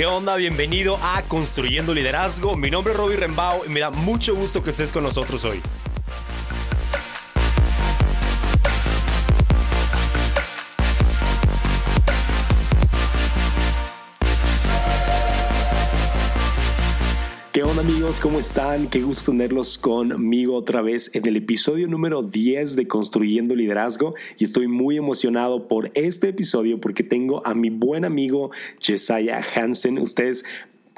¿Qué onda? Bienvenido a Construyendo Liderazgo. Mi nombre es Robbie Rembao y me da mucho gusto que estés con nosotros hoy. ¿Cómo están? Qué gusto tenerlos conmigo otra vez en el episodio número 10 de Construyendo Liderazgo y estoy muy emocionado por este episodio porque tengo a mi buen amigo Jesiah Hansen. Ustedes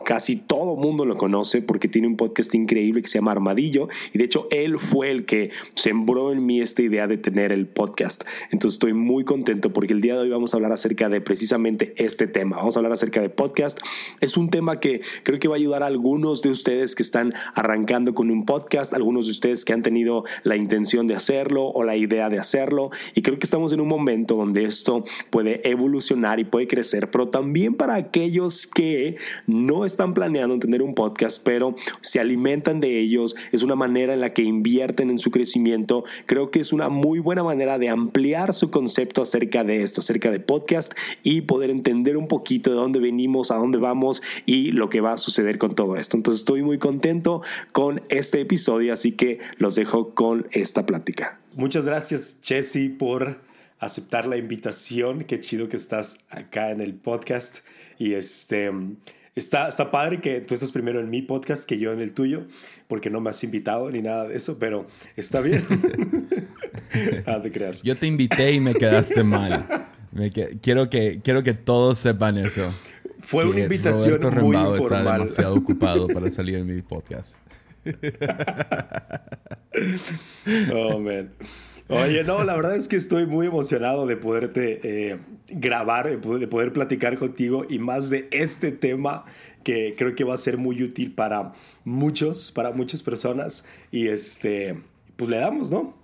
casi todo mundo lo conoce porque tiene un podcast increíble que se llama Armadillo y de hecho él fue el que sembró en mí esta idea de tener el podcast. Entonces estoy muy contento porque el día de hoy vamos a hablar acerca de precisamente este tema. Vamos a hablar acerca de podcast. Es un tema que creo que va a ayudar a algunos de ustedes que están arrancando con un podcast, algunos de ustedes que han tenido la intención de hacerlo o la idea de hacerlo y creo que estamos en un momento donde esto puede evolucionar y puede crecer, pero también para aquellos que no están planeando tener un podcast, pero se alimentan de ellos, es una manera en la que invierten en su crecimiento. Creo que es una muy buena manera de ampliar su concepto acerca de esto, acerca de podcast y poder entender un poquito de dónde venimos, a dónde vamos y lo que va a suceder con todo esto. Entonces estoy muy contento con este episodio, así que los dejo con esta plática. Muchas gracias, Jesse, por aceptar la invitación. Qué chido que estás acá en el podcast. Y este, Está, está padre que tú estés primero en mi podcast que yo en el tuyo, porque no me has invitado ni nada de eso, pero está bien. ah, te creas. Yo te invité y me quedaste mal. quiero, que, quiero que todos sepan eso. Fue una invitación Roberto muy informal. está demasiado ocupado para salir en mi podcast. oh, man. Oye, no, la verdad es que estoy muy emocionado de poderte eh, grabar, de poder platicar contigo y más de este tema que creo que va a ser muy útil para muchos, para muchas personas. Y este, pues le damos, ¿no?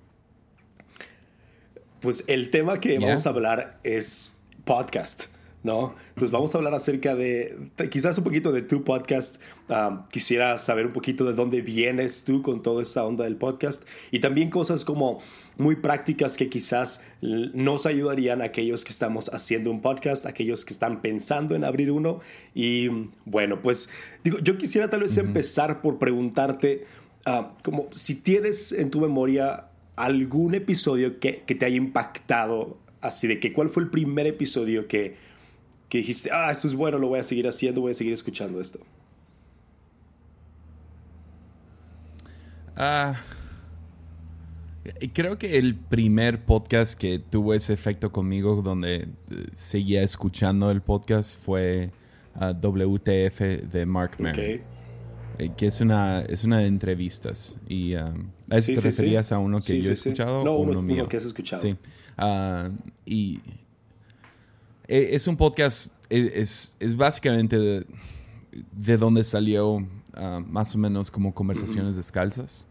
Pues el tema que vamos a hablar es podcast. ¿No? Entonces vamos a hablar acerca de, quizás un poquito de tu podcast. quisiera saber un poquito de dónde vienes tú con toda esta onda del podcast y también cosas como muy prácticas que quizás nos ayudarían a aquellos que estamos haciendo un podcast, aquellos que están pensando en abrir uno. Y bueno, pues digo, yo quisiera tal vez empezar por preguntarte, ah, como si tienes en tu memoria algún episodio que, que te haya impactado, así de que cuál fue el primer episodio que que dijiste, ah, esto es bueno, lo voy a seguir haciendo, voy a seguir escuchando esto? Ah, creo que el primer podcast que tuvo ese efecto conmigo, donde eh, seguía escuchando el podcast, fue ah, WTF de Mark Maron. Eh, que es una, es una de entrevistas. Y, um, ¿A te referías a uno que yo he escuchado? No, o uno, mío? uno que has escuchado. Sí. y eh, es un podcast, eh, es, es básicamente de, de donde salió ah, más o menos como conversaciones descalzas.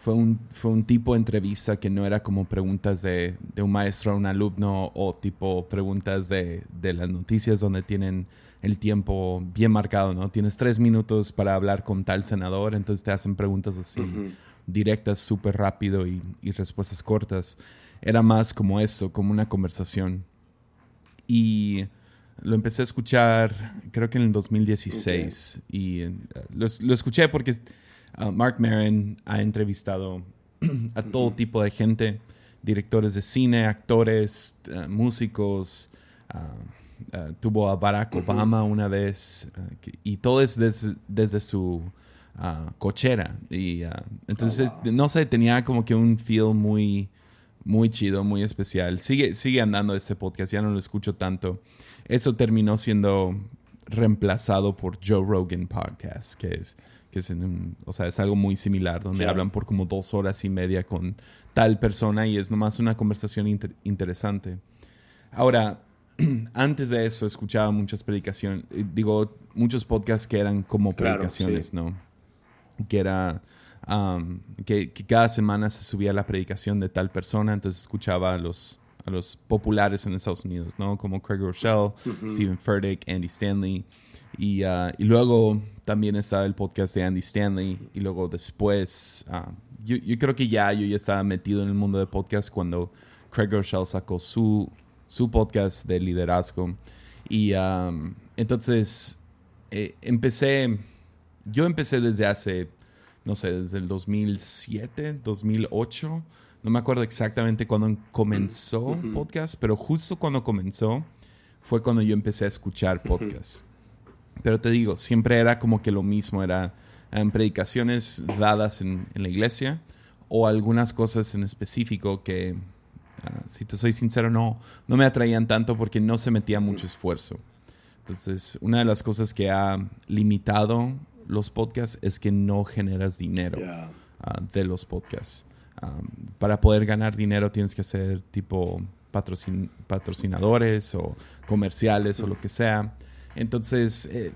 Fue un, fue un tipo de entrevista que no era como preguntas de, de un maestro a un alumno o tipo preguntas de, de, las noticias donde tienen el tiempo bien marcado, ¿no? Tienes tres minutos para hablar con tal senador, entonces te hacen preguntas así directas, súper rápido y, y respuestas cortas. Era más como eso, como una conversación. Y lo empecé a escuchar, creo que en el 2016. Y eh, lo, escuché porque uh, Mark Maron ha entrevistado a todo tipo de gente, directores de cine, actores, uh, músicos. Uh, tuvo a Barack Obama una vez. y todo es desde su cochera. Y entonces, oh, no sé, tenía como que un feel muy muy chido, muy especial. Sigue, sigue andando este podcast, ya no lo escucho tanto. Eso terminó siendo reemplazado por Joe Rogan Podcast, que es, que es, o sea, es algo muy similar, donde hablan por como dos horas y media con tal persona y es nomás una conversación interesante. Ahora, antes de eso escuchaba muchas predicaciones, digo, muchos podcasts que eran como predicaciones, ¿no? Que era que, cada semana se subía la predicación de tal persona, entonces escuchaba a los, a los populares en Estados Unidos, ¿no? Como Craig Rochelle, Stephen Furtick, Andy Stanley. Y, uh, y, luego también estaba el podcast de Andy Stanley. Y luego después, uh, yo, yo, creo que ya yo ya estaba metido en el mundo de podcast cuando Craig Rochelle sacó su, su podcast de liderazgo. Y um, entonces eh, empecé, yo empecé desde hace, no sé, desde el 2007, 2008. No me acuerdo exactamente cuándo comenzó podcast, pero justo cuando comenzó fue cuando yo empecé a escuchar podcast. Pero te digo, siempre era como que lo mismo, era en predicaciones dadas en, la iglesia o algunas cosas en específico que, ah, si te soy sincero, no, no me atraían tanto porque no se metía mucho esfuerzo. Entonces, una de las cosas que ha limitado los podcasts es que no generas dinero ah, de los podcasts. Para poder ganar dinero tienes que hacer tipo patrocinadores o comerciales o lo que sea. Entonces, eh,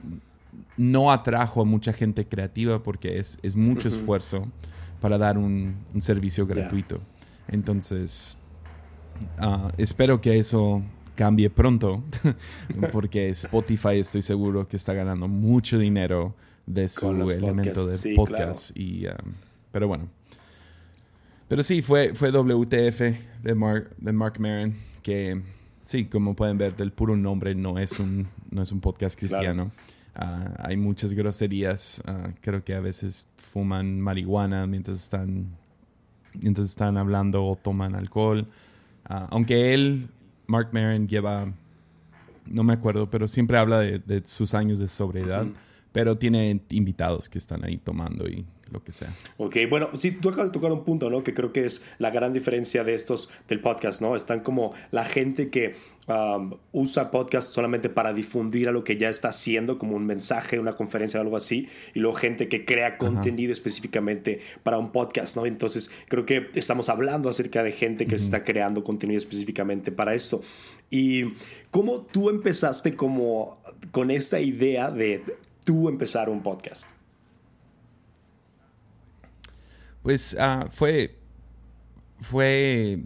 no atrajo a mucha gente creativa porque es, mucho esfuerzo para dar un, servicio gratuito. Entonces, ah, espero que eso cambie pronto porque Spotify estoy seguro que está ganando mucho dinero de su elemento de podcast. Y, um, pero bueno. Pero sí, fue, fue WTF de Mark, de Mark Maron que sí, como pueden ver, del puro nombre no es un, no es un podcast cristiano. Ah, hay muchas groserías. Ah, creo que a veces fuman marihuana mientras están, mientras están hablando o toman alcohol. Ah, aunque él, Mark Maron, lleva, no me acuerdo, pero siempre habla de, sus años de sobriedad. Pero tiene invitados que están ahí tomando y lo que sea. Ok, bueno, sí, tú acabas de tocar un punto, ¿no? Que creo que es la gran diferencia de estos del podcast, ¿no? Están como la gente que um, usa podcast solamente para difundir a lo que ya está haciendo, como un mensaje, una conferencia o algo así, y luego gente que crea contenido específicamente para un podcast, ¿no? Entonces, creo que estamos hablando acerca de gente que está creando contenido específicamente para esto. Y cómo tú empezaste como con esta idea de tú empezar un podcast. Pues ah, fue, fue,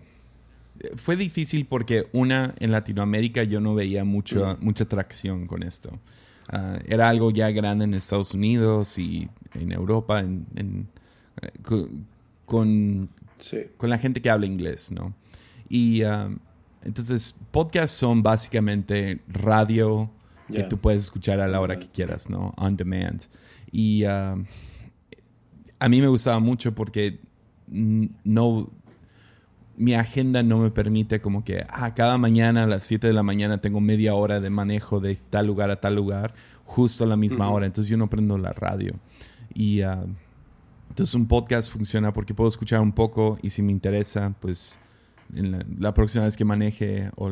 fue difícil porque una, en Latinoamérica yo no veía mucho, mucha atracción con esto. Ah, era algo ya grande en Estados Unidos y en Europa, en, eh, con, con, la gente que habla inglés, ¿no? Y ah, entonces, podcasts son básicamente radio que tú puedes escuchar a la hora que quieras, ¿no? On demand. Y a mí me gustaba mucho porque no mi agenda no me permite como que ah, cada mañana a las 7 de la mañana tengo media hora de manejo de tal lugar a tal lugar justo a la misma hora. Entonces yo no prendo la radio. Y ah, entonces un podcast funciona porque puedo escuchar un poco y si me interesa pues la, próxima vez que maneje o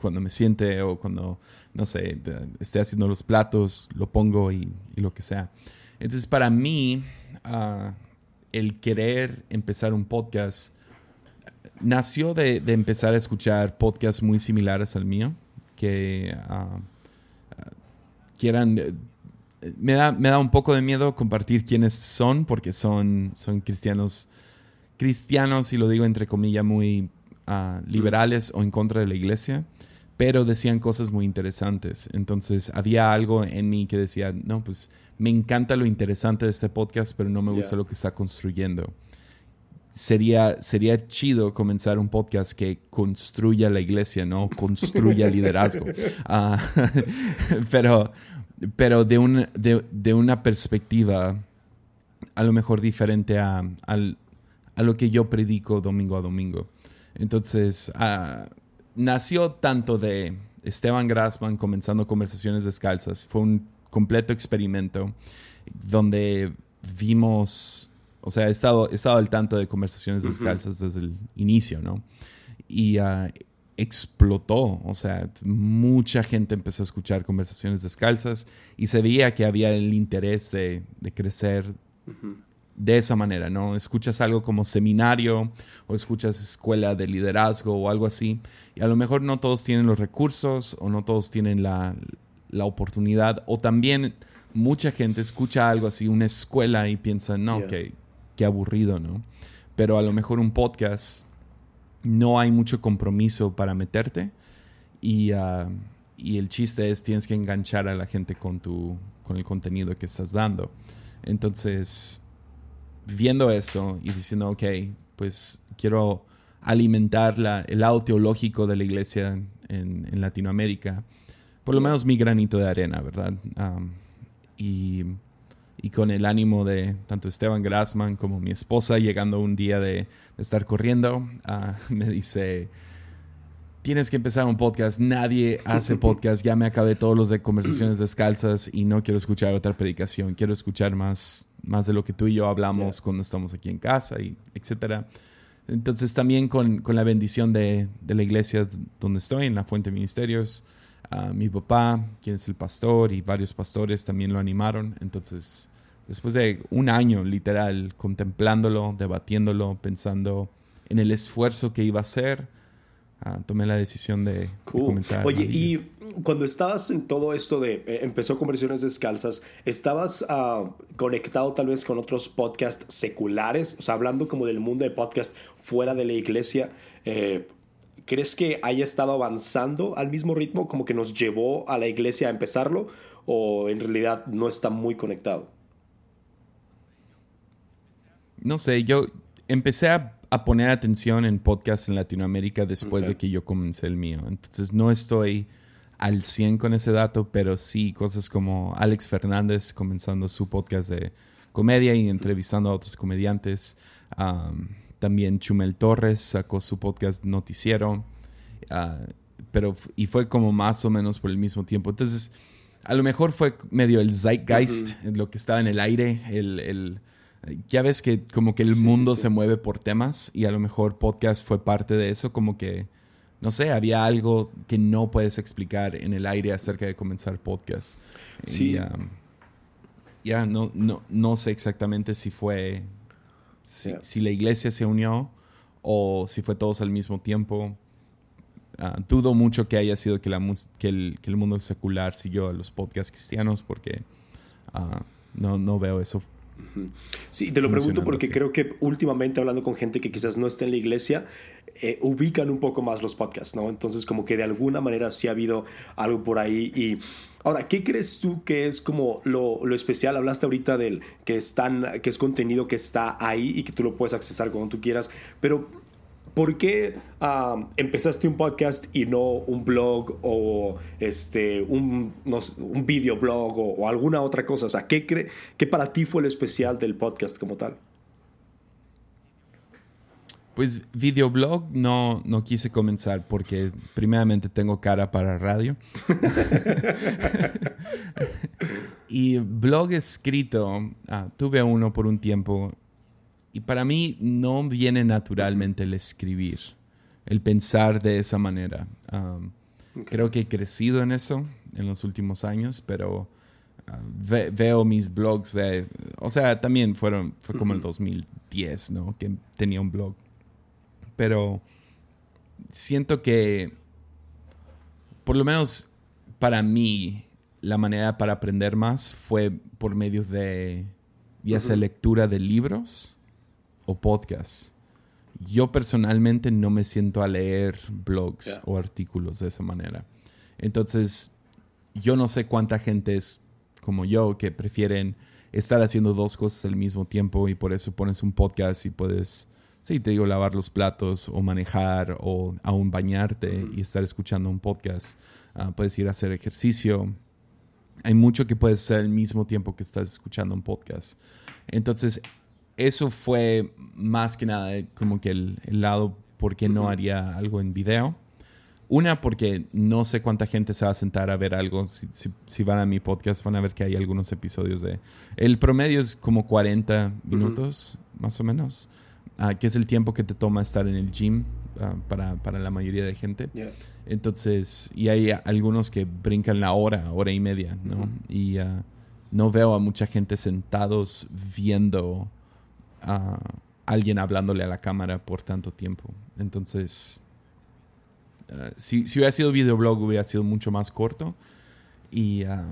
cuando me siente o cuando no sé esté haciendo los platos lo pongo y lo que sea. Entonces para mí el querer empezar un podcast nació de, empezar a escuchar podcasts muy similares al mío, que, uh, me da, me da un poco de miedo compartir quiénes son, porque son, son cristianos, cristianos, y lo digo entre comillas, muy liberales o en contra de la iglesia, pero decían cosas muy interesantes. Entonces había algo en mí que decía, no, pues me encanta lo interesante de este podcast, pero no me gusta lo que está construyendo. Sería, sería chido comenzar un podcast que construya la iglesia, no construya liderazgo. Ah, pero pero de, un, de, una perspectiva a lo mejor diferente a, a, lo que yo predico domingo a domingo. Entonces, ah, nació tanto de Esteban Grassman comenzando conversaciones descalzas. Fue un completo experimento donde vimos, o sea, he estado, he estado al tanto de conversaciones descalzas desde el inicio, ¿no? Y ah, explotó, o sea, mucha gente empezó a escuchar conversaciones descalzas y se veía que había el interés de, crecer de esa manera, ¿no? Escuchas algo como seminario o escuchas escuela de liderazgo o algo así y a lo mejor no todos tienen los recursos o no todos tienen la, la oportunidad o también mucha gente escucha algo así, una escuela y piensa, no, qué, aburrido, ¿no? Pero a lo mejor un podcast no hay mucho compromiso para meterte y, ah, y, el chiste es tienes que enganchar a la gente con, tu, con el contenido que estás dando. Entonces, viendo eso y diciendo, ok, pues quiero alimentar la, el lado teológico de la iglesia en, en Latinoamérica, por lo menos mi granito de arena, ¿verdad? y, y, con el ánimo de tanto Esteban Grassman como mi esposa, llegando un día de, estar corriendo, ah, me dice, tienes que empezar un podcast, nadie hace podcast, ya me acabé todos los de conversaciones descalzas y no quiero escuchar otra predicación, quiero escuchar más, más de lo que tú y yo hablamos cuando estamos aquí en casa, y etcétera. Entonces también con, con la bendición de, de, la iglesia donde estoy, en la Fuente Ministerios, uh, mi papá, quien es el pastor, y varios pastores también lo animaron. Entonces, después de un año literal contemplándolo, debatiéndolo, pensando en el esfuerzo que iba a hacer, Ah, tomé la decisión de, comenzar. Oye, y cuando estabas en todo esto de eh, empezó conversiones descalzas, ¿estabas uh, conectado tal vez con otros podcasts seculares? O sea, hablando como del mundo de podcast fuera de la iglesia. Eh, ¿Crees que haya estado avanzando al mismo ritmo como que nos llevó a la iglesia a empezarlo? ¿O en realidad no está muy conectado? No sé, yo empecé a a poner atención en podcasts en Latinoamérica después de que yo comencé el mío. Entonces no estoy al 100 con ese dato, pero sí cosas como Alex Fernández comenzando su podcast de comedia y entrevistando a otros comediantes. también Chumel Torres sacó su podcast Noticiero. Ah, pero, y fue como más o menos por el mismo tiempo. Entonces, a lo mejor fue medio el zeitgeist, lo que estaba en el aire, el ya ves que como que el mundo se mueve por temas y a lo mejor podcast fue parte de eso, como que, no sé, había algo que no puedes explicar en el aire acerca de comenzar podcast. Sí. Um, ya no, no, no sé exactamente si fue, si, la iglesia se unió o si fue todos al mismo tiempo. Uh, dudo mucho que haya sido que, la, que, el, que el mundo secular siguió a los podcasts cristianos porque uh, no, no veo eso Sí, te lo pregunto porque creo que últimamente hablando con gente que quizás no está en la iglesia, eh, ubican un poco más los podcasts, ¿no? Entonces como que de alguna manera sí ha habido algo por ahí y... Ahora, ¿qué crees tú que es como lo, lo, especial? Hablaste ahorita del que, están, que es contenido que está ahí y que tú lo puedes accesar cuando tú quieras, pero ¿por qué empezaste un podcast y no un blog o este, un, un videoblog o, alguna otra cosa? O sea, ¿qué, ¿qué para ti fue lo especial del podcast como tal? Pues videoblog no, no quise comenzar porque primeramente tengo cara para radio. y blog escrito, ah, tuve uno por un tiempo y para mí no viene naturalmente el escribir, el pensar de esa manera. Creo que he crecido en eso en los últimos años, pero ah, veo mis blogs de... O sea, también fueron, fue como el 2010, ¿no? Que tenía un blog. Pero siento que, por lo menos para mí, la manera para aprender más fue por medio de ya sea lectura de libros o podcasts. Yo personalmente no me siento a leer blogs o artículos de esa manera. Entonces, yo no sé cuánta gente es como yo que prefieren estar haciendo dos cosas al mismo tiempo y por eso pones un podcast y puedes, sí, te digo, lavar los platos o manejar o aún bañarte y estar escuchando un podcast. Ah, puedes ir a hacer ejercicio. Hay mucho que puedes hacer al mismo tiempo que estás escuchando un podcast. Entonces, eso fue más que nada como que el, lado por qué no haría algo en video. Una, porque no sé cuánta gente se va a sentar a ver algo. Si, van a mi podcast, van a ver que hay algunos episodios de... El promedio es como 40 minutos, más o menos, uh, que es el tiempo que te toma estar en el gym ah, para, para, la mayoría de gente. Entonces, y hay algunos que brincan la hora, hora y media, ¿no? Y ah, no veo a mucha gente sentados viendo a alguien hablándole a la cámara por tanto tiempo. Entonces, eh, si, si, hubiera sido videoblog hubiera sido mucho más corto y, ah,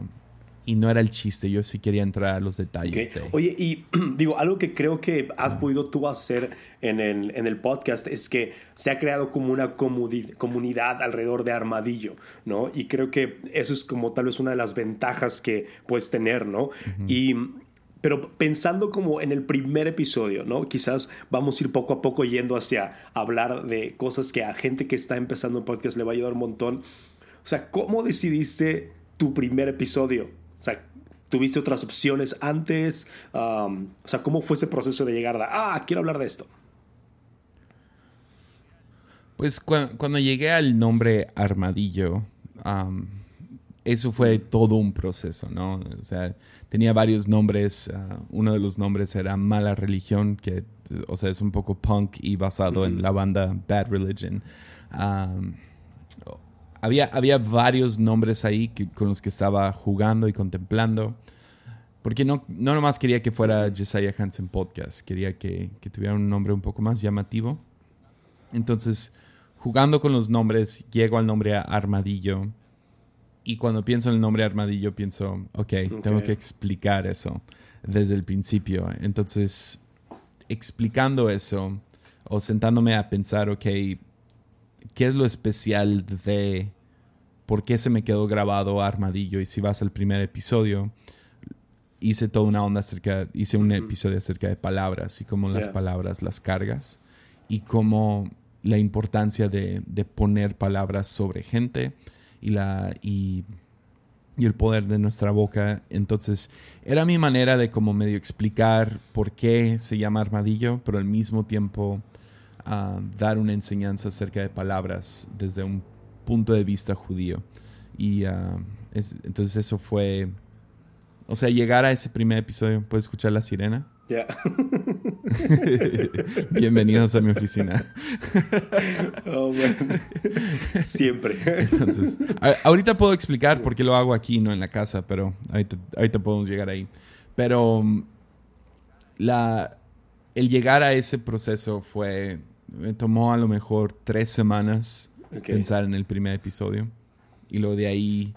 y no era el chiste, yo sí quería entrar a los detalles. Oye, y digo, algo que creo que has podido tú hacer en el, en el podcast es que se ha creado como una comunidad alrededor de Armadillo, ¿no? Y creo que eso es como tal vez una de las ventajas que puedes tener, ¿no? Y pero pensando como en el primer episodio, ¿no? Quizás vamos a ir poco a poco yendo hacia hablar de cosas que a gente que está empezando un podcast le va a ayudar un montón. O sea, ¿cómo decidiste tu primer episodio? O sea, ¿Tuviste otras opciones antes? o sea, ¿cómo fue ese proceso de llegar a, ah, quiero hablar de esto? Pues cuando llegué al nombre Armadillo, eso fue todo un proceso, ¿no? O sea, tenía varios nombres. Ah, uno de los nombres era Mala Religión, que, o sea, es un poco punk y basado en la banda Bad Religion. había, había varios nombres ahí con los que estaba jugando y contemplando. Porque no, no nomás quería que fuera Jesiah Hansen Podcast, quería que, que tuviera un nombre un poco más llamativo. Entonces, jugando con los nombres, llego al nombre Armadillo y cuando pienso en el nombre Armadillo, pienso, ok, okay, tengo que explicar eso desde el principio. Entonces, explicando eso o sentándome a pensar, ok, ¿qué es lo especial de por qué se me quedó grabado Armadillo? Y si vas al primer episodio, hice toda una onda acerca, hice un episodio acerca de palabras y cómo las palabras las cargas y cómo la importancia de, de poner palabras sobre gente y, la, y, el poder de nuestra boca. Entonces, era mi manera de como medio explicar por qué se llama armadillo, pero al mismo tiempo ah, dar una enseñanza acerca de palabras desde un punto de vista judío. Y ah, entonces eso fue, o sea, llegar a ese primer episodio, ¿puedes escuchar la sirena? Bienvenidos a mi oficina. Oh, Siempre. Entonces, ahorita puedo explicar por qué lo hago aquí, no en la casa, pero ahorita, ahorita podemos llegar ahí. Pero mm, la, el llegar a ese proceso fue, me tomó a lo mejor tres semanas pensar en el primer episodio. Y lo de ahí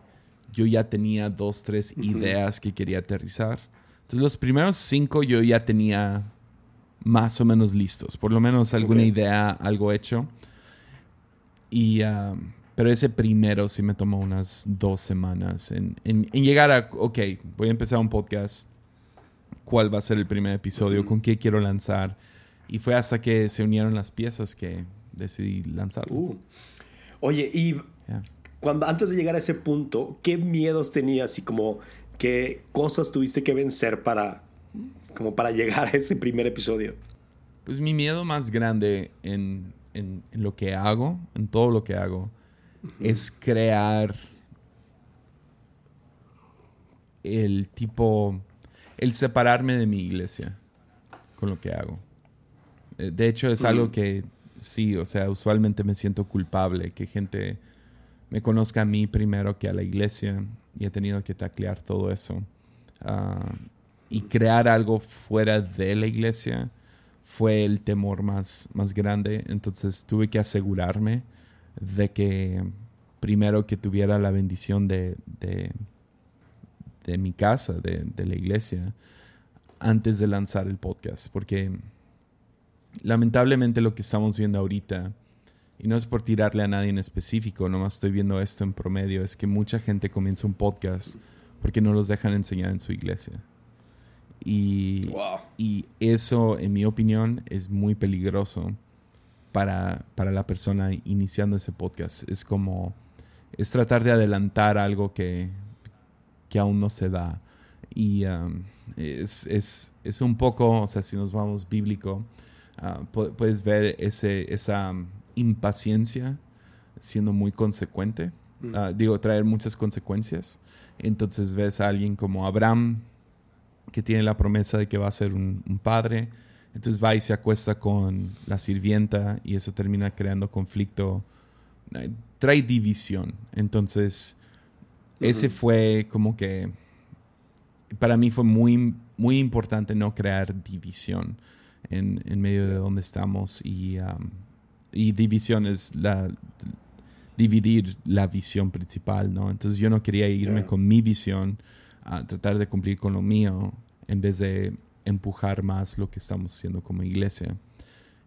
yo ya tenía dos, tres ideas que quería aterrizar. Entonces los primeros cinco yo ya tenía más o menos listos, por lo menos alguna idea, algo hecho. Y, um, pero ese primero sí me tomó unas dos semanas en, llegar a, ok, voy a empezar un podcast, cuál va a ser el primer episodio, con qué quiero lanzar. Y fue hasta que se unieron las piezas que decidí lanzarlo. Uh. Oye, y cuando antes de llegar a ese punto, ¿qué miedos tenías y como qué cosas tuviste que vencer para como para llegar a ese primer episodio? Pues mi miedo más grande en, lo que hago, en todo lo que hago, es crear el tipo, el separarme de mi iglesia con lo que hago. Eh, de hecho, es algo que sí, o sea, usualmente me siento culpable que gente me conozca a mí primero que a la iglesia y he tenido que taclear todo eso. Ah, y crear algo fuera de la iglesia fue el temor más, más grande. Entonces tuve que asegurarme de que primero que tuviera la bendición de, de, mi casa, de, de, la iglesia, antes de lanzar el podcast. Porque lamentablemente lo que estamos viendo ahorita, y no es por tirarle a nadie en específico, nomás estoy viendo esto en promedio, es que mucha gente comienza un podcast porque no los dejan enseñar en su iglesia. Y, y eso, en mi opinión, es muy peligroso para, para la persona iniciando ese podcast. Es como, es tratar de adelantar algo que, que aún no se da. Y um, es, es, es, un poco, o sea, si nos vamos bíblico, uh, puedes ver ese, esa um, impaciencia siendo muy consecuente. Mm. Uh, digo, traer muchas consecuencias. Entonces ves a alguien como Abraham, que tiene la promesa de que va a ser un, padre. Entonces va y se acuesta con la sirvienta y eso termina creando conflicto. Trae división. Entonces, ese fue como que, para mí fue muy, muy importante no crear división en, en medio de donde estamos. Y, um, y división es la, dividir la visión principal, ¿no? Entonces yo no quería irme con mi visión a tratar de cumplir con lo mío en vez de empujar más lo que estamos haciendo como iglesia.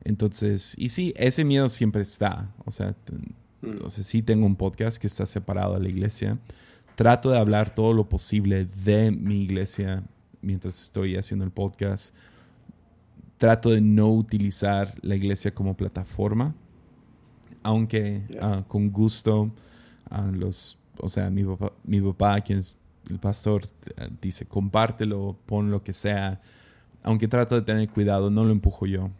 Entonces, y sí, ese miedo siempre está. O sea, mm. o sea, sí tengo un podcast que está separado de la iglesia. Trato de hablar todo lo posible de mi iglesia mientras estoy haciendo el podcast. Trato de no utilizar la iglesia como plataforma, aunque ah, con gusto a los, o sea, mi papá, mi papá, quien es el pastor eh, dice, compártelo, pon lo que sea. Aunque trato de tener cuidado, no lo empujo yo.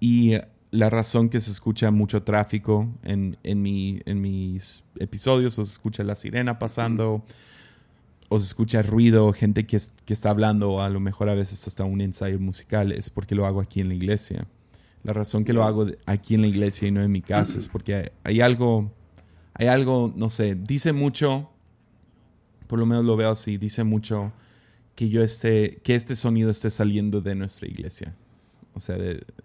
Y la razón que se escucha mucho tráfico en, en, mi, en mis episodios, o se escucha la sirena pasando, o se escucha ruido, gente que, que está hablando, a lo mejor a veces hasta un ensayo musical, es porque lo hago aquí en la iglesia. La razón que lo hago aquí en la iglesia y no en mi casa es porque hay algo, hay algo, no sé, dice mucho por lo menos lo veo así, dice mucho que yo esté, que este sonido esté saliendo de nuestra iglesia. O sea,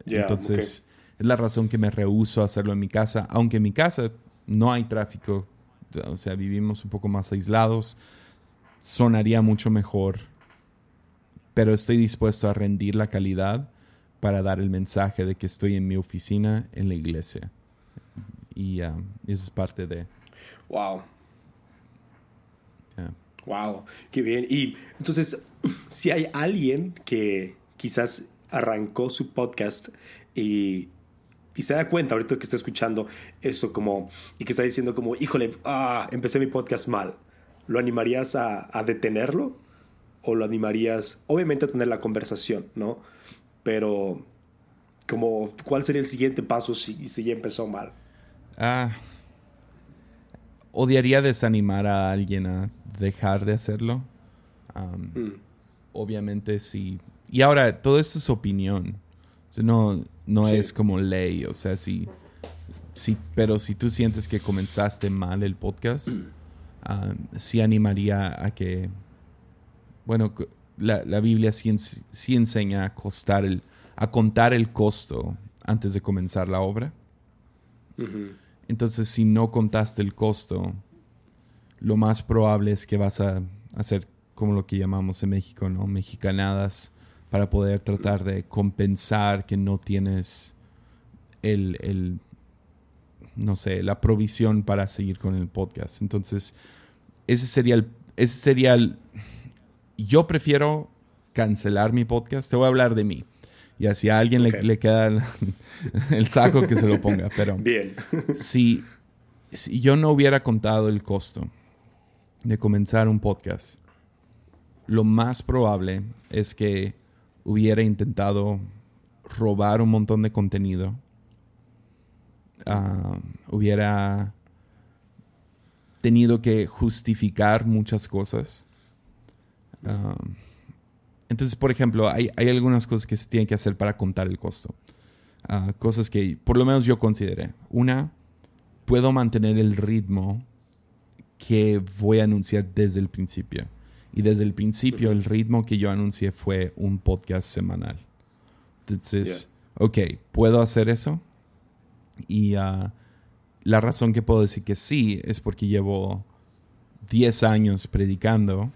entonces es la razón que me rehuso a hacerlo en mi casa, aunque en mi casa no hay tráfico, o sea, vivimos un poco más aislados, sonaría mucho mejor, pero estoy dispuesto a rendir la calidad para dar el mensaje de que estoy en mi oficina en la iglesia. Y um, eso es parte de... Wow. Wow, qué bien. Y entonces, si hay alguien que quizás arrancó su podcast y, y, se da cuenta ahorita que está escuchando eso como y que está diciendo como, híjole, ah, empecé mi podcast mal, ¿lo animarías a, a detenerlo? ¿O lo animarías, obviamente, a tener la conversación, ¿no? Pero, como, ¿cuál sería el siguiente paso si, si ya empezó mal? Ah, odiaría desanimar a alguien a dejar de hacerlo. Mm. Obviamente sí. Y ahora, todo esto es opinión. no, no es como ley. O sea, si, si, pero si tú sientes que comenzaste mal el podcast, mm. sí animaría a que, bueno, la, la Biblia sí, sí, enseña a, costar el, a contar el costo antes de comenzar la obra. Entonces, si no contaste el costo, lo más probable es que vas a hacer como lo que llamamos en México, ¿no? Mexicanadas para poder tratar de compensar que no tienes el, no sé, la provisión para seguir con el podcast. Entonces, ese sería el, ese sería el, yo prefiero cancelar mi podcast. Te voy a hablar de mí. Y así a alguien le, queda el, saco que se lo ponga. Pero Bien. si, si yo no hubiera contado el costo de comenzar un podcast, lo más probable es que hubiera intentado robar un montón de contenido. Ah, hubiera tenido que justificar muchas cosas. Ah, entonces, por ejemplo, hay, algunas cosas que se tienen que hacer para contar el costo. Ah, cosas que por lo menos yo consideré. Una, puedo mantener el ritmo que voy a anunciar desde el principio. Y desde el principio el ritmo que yo anuncié fue un podcast semanal. Entonces, ok, ¿puedo hacer eso? Y uh, la razón que puedo decir que sí es porque llevo 10 años predicando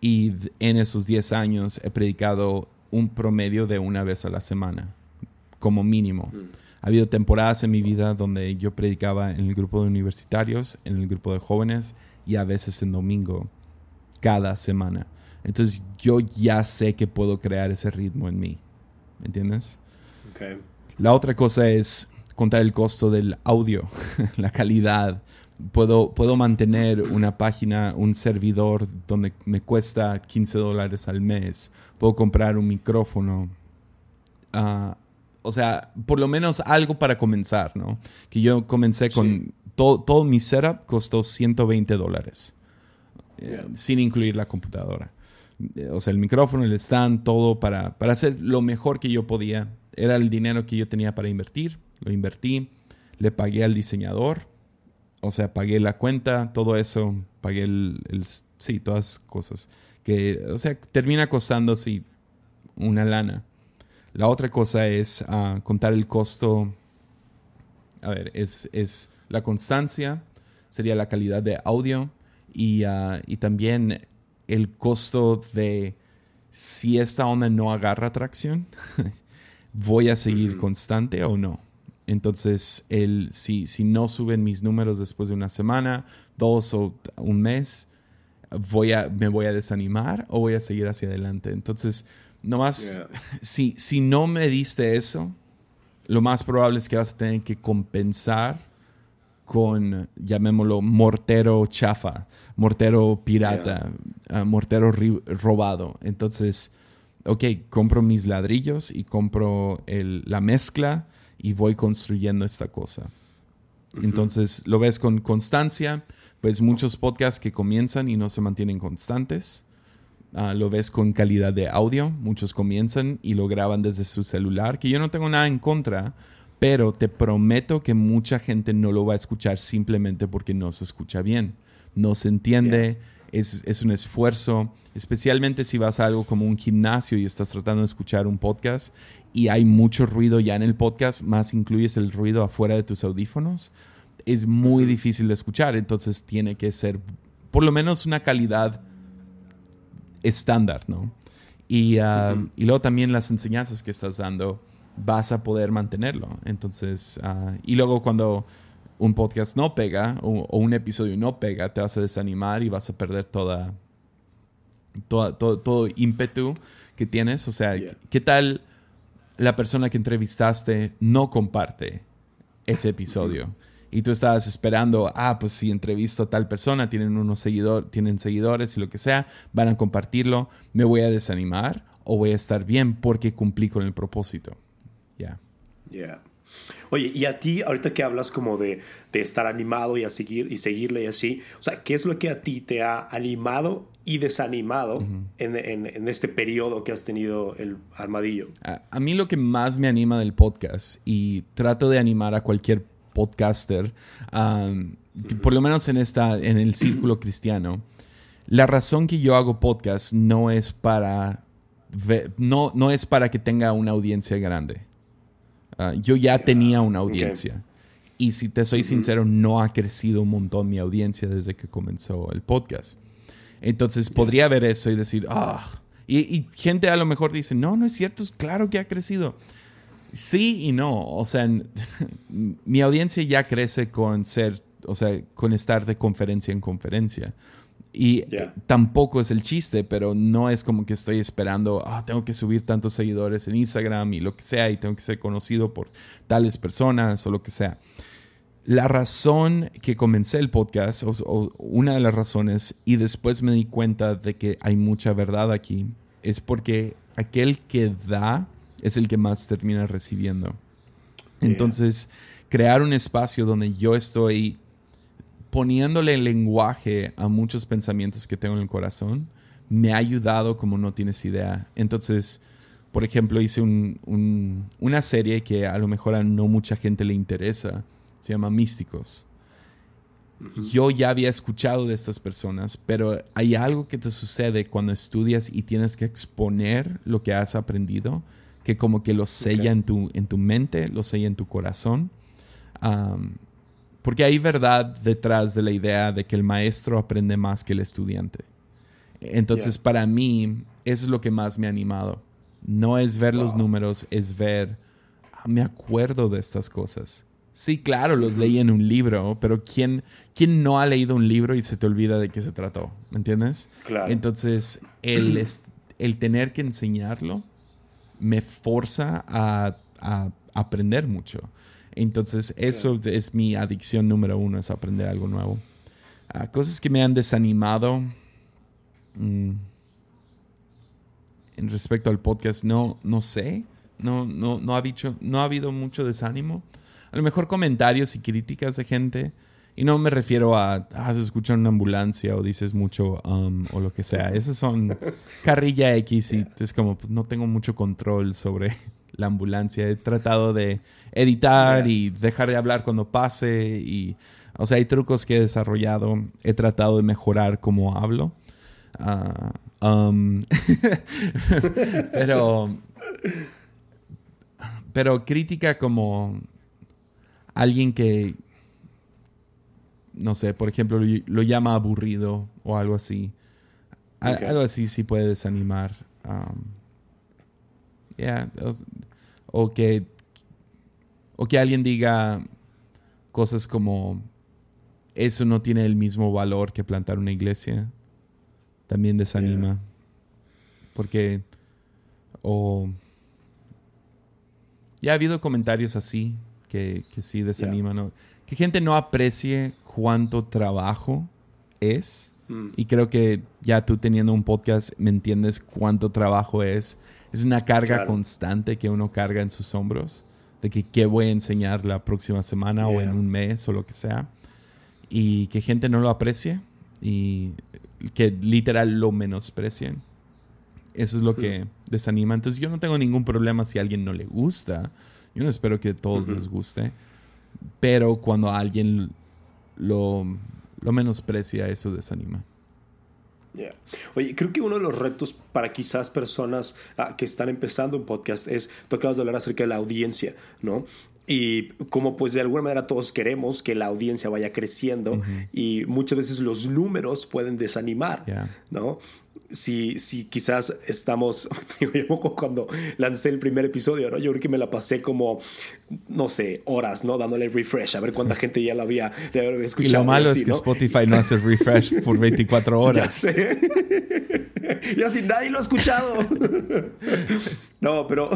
y en esos 10 años he predicado un promedio de una vez a la semana, como mínimo. Mm. Ha habido temporadas en mi vida donde yo predicaba en el grupo de universitarios, en el grupo de jóvenes y a veces en domingo, cada semana. Entonces yo ya sé que puedo crear ese ritmo en mí. ¿Me entiendes? La otra cosa es contar el costo del audio, la calidad. Puedo, puedo mantener una página, un servidor donde me cuesta 15 dólares al mes. Puedo comprar un micrófono. Ah, o sea, por lo menos algo para comenzar, ¿no? Que yo comencé con todo, todo mi setup costó 120 dólares, eh, sin incluir la computadora. O sea, el micrófono, el stand, todo para, para hacer lo mejor que yo podía. Era el dinero que yo tenía para invertir, lo invertí, le pagué al diseñador, o sea, pagué la cuenta, todo eso, pagué el, el sí, todas cosas. Que, o sea, termina costando, sí, una lana. La otra cosa es ah, contar el costo. A ver, es, es, la constancia, sería la calidad de audio y, ah, y también el costo de si esta onda no agarra tracción, voy a seguir constante o no. Entonces, el, si, si no suben mis números después de una semana, dos o un mes, voy a, me voy a desanimar o voy a seguir hacia adelante. Entonces, no más, si, si no me diste eso, lo más probable es que vas a tener que compensar con, llamémoslo, mortero chafa, mortero pirata, ah, mortero robado. Entonces, ok, compro mis ladrillos y compro la mezcla y voy construyendo esta cosa. Entonces, lo ves con constancia, pues muchos podcasts que comienzan y no se mantienen constantes. Ah, lo ves con calidad de audio, muchos comienzan y lo graban desde su celular, que yo no tengo nada en contra, pero te prometo que mucha gente no lo va a escuchar simplemente porque no se escucha bien. No se entiende, es, es, un esfuerzo, especialmente si vas a algo como un gimnasio y estás tratando de escuchar un podcast y hay mucho ruido ya en el podcast, más incluyes el ruido afuera de tus audífonos, es muy difícil de escuchar. Entonces tiene que ser por lo menos una calidad estándar, ¿no? Y, ah, y luego también las enseñanzas que estás dando vas a poder mantenerlo. Entonces, ah, y luego cuando un podcast no pega o, un episodio no pega, te vas a desanimar y vas a perder toda, toda todo, ímpetu que tienes. O sea, ¿qué tal la persona que entrevistaste no comparte ese episodio? Y tú estabas esperando, ah, pues si entrevisto a tal persona, tienen unos seguidores, tienen seguidores y lo que sea, van a compartirlo, me voy a desanimar o voy a estar bien porque cumplí con el propósito. Ya. Yeah. Oye, y a ti, ahorita que hablas como de, de, estar animado y a seguir y seguirle y así, o sea, ¿qué es lo que a ti te ha animado y desanimado en, en, en, este periodo que has tenido el armadillo? A, a, mí lo que más me anima del podcast, y trato de animar a cualquier podcaster, por lo menos en, esta, en el círculo cristiano, la razón que yo hago podcast no es para, no, no es para que tenga una audiencia grande. Ah, yo ya tenía una audiencia. Y si te soy sincero, no ha crecido un montón mi audiencia desde que comenzó el podcast. Entonces podría ver eso y decir, ah, y, gente a lo mejor dice, no, no es cierto, es claro que ha crecido. Sí y no, o sea, mi audiencia ya crece con ser, o sea, con estar de conferencia en conferencia. Y tampoco es el chiste, pero no es como que estoy esperando, ah, tengo que subir tantos seguidores en Instagram y lo que sea, y tengo que ser conocido por tales personas o lo que sea. La razón que comencé el podcast, o, una de las razones, y después me di cuenta de que hay mucha verdad aquí, es porque aquel que da es el que más termina recibiendo. Entonces, crear un espacio donde yo estoy poniéndole lenguaje a muchos pensamientos que tengo en el corazón, me ha ayudado como no tienes idea. Entonces, por ejemplo, hice una serie que a lo mejor a no mucha gente le interesa, se llama Místicos. Yo ya había escuchado de estas personas, pero hay algo que te sucede cuando estudias y tienes que exponer lo que has aprendido, que como que lo sella en, tu, en tu mente, lo sella en tu corazón. Porque hay verdad detrás de la idea de que el maestro aprende más que el estudiante. Entonces, para mí, eso es lo que más me ha animado. No es ver los números, es ver, ah, me acuerdo de estas cosas. Sí, claro, los leí en un libro, pero ¿quién, ¿quién no ha leído un libro y se te olvida de qué se trató? ¿Me entiendes? Claro. Entonces, el, el tener que enseñarlo me forza a, a aprender mucho. Entonces, eso es mi adicción número uno, es aprender algo nuevo. Ah, cosas que me han desanimado mm, en respecto al podcast, no, no sé. No, no, no, ha dicho, no ha habido mucho desánimo. A lo mejor comentarios y críticas de gente. Y no me refiero a, ah, se escucha una ambulancia o dices mucho um, o lo que sea. Esas son carrilla X y es como, pues no tengo mucho control sobre la ambulancia. He tratado de editar y dejar de hablar cuando pase y, o sea, hay trucos que he desarrollado. He tratado de mejorar cómo hablo. Ah, um, pero, pero crítica como alguien que, no sé, por ejemplo, lo, llama aburrido o algo así. Algo así sí puede desanimar. Um, o que, o que alguien diga cosas como, eso no tiene el mismo valor que plantar una iglesia, también desanima. Porque, o... Ya ha habido comentarios así que, que sí desaniman. que gente no aprecie cuánto trabajo es. Mm. Y creo que ya tú teniendo un podcast me entiendes cuánto trabajo es. Es una carga Claro. constante que uno carga en sus hombros. De que qué voy a enseñar la próxima semana o en un mes o lo que sea. Y que gente no lo aprecie y que literal lo menosprecien. Eso es lo que desanima. Entonces yo no tengo ningún problema si a alguien no le gusta. Yo no espero que a todos les guste. Pero cuando a alguien lo, lo menosprecia, eso desanima. Yeah. Oye, creo que uno de los retos para quizás personas ah, que están empezando un podcast es, tú acabas de hablar acerca de la audiencia, ¿no? Y como pues de alguna manera todos queremos que la audiencia vaya creciendo y muchas veces los números pueden desanimar, Yeah. ¿no? Si, si quizás estamos, digo, yo cuando lancé el primer episodio, ¿no? Yo creo que me la pasé como, no sé, horas, ¿no? Dándole refresh a ver cuánta gente ya la había, ya la había Y escuchado. lo malo así, es que ¿no? Spotify no hace refresh por 24 Ya horas. sé. ya si nadie lo ha escuchado. no, pero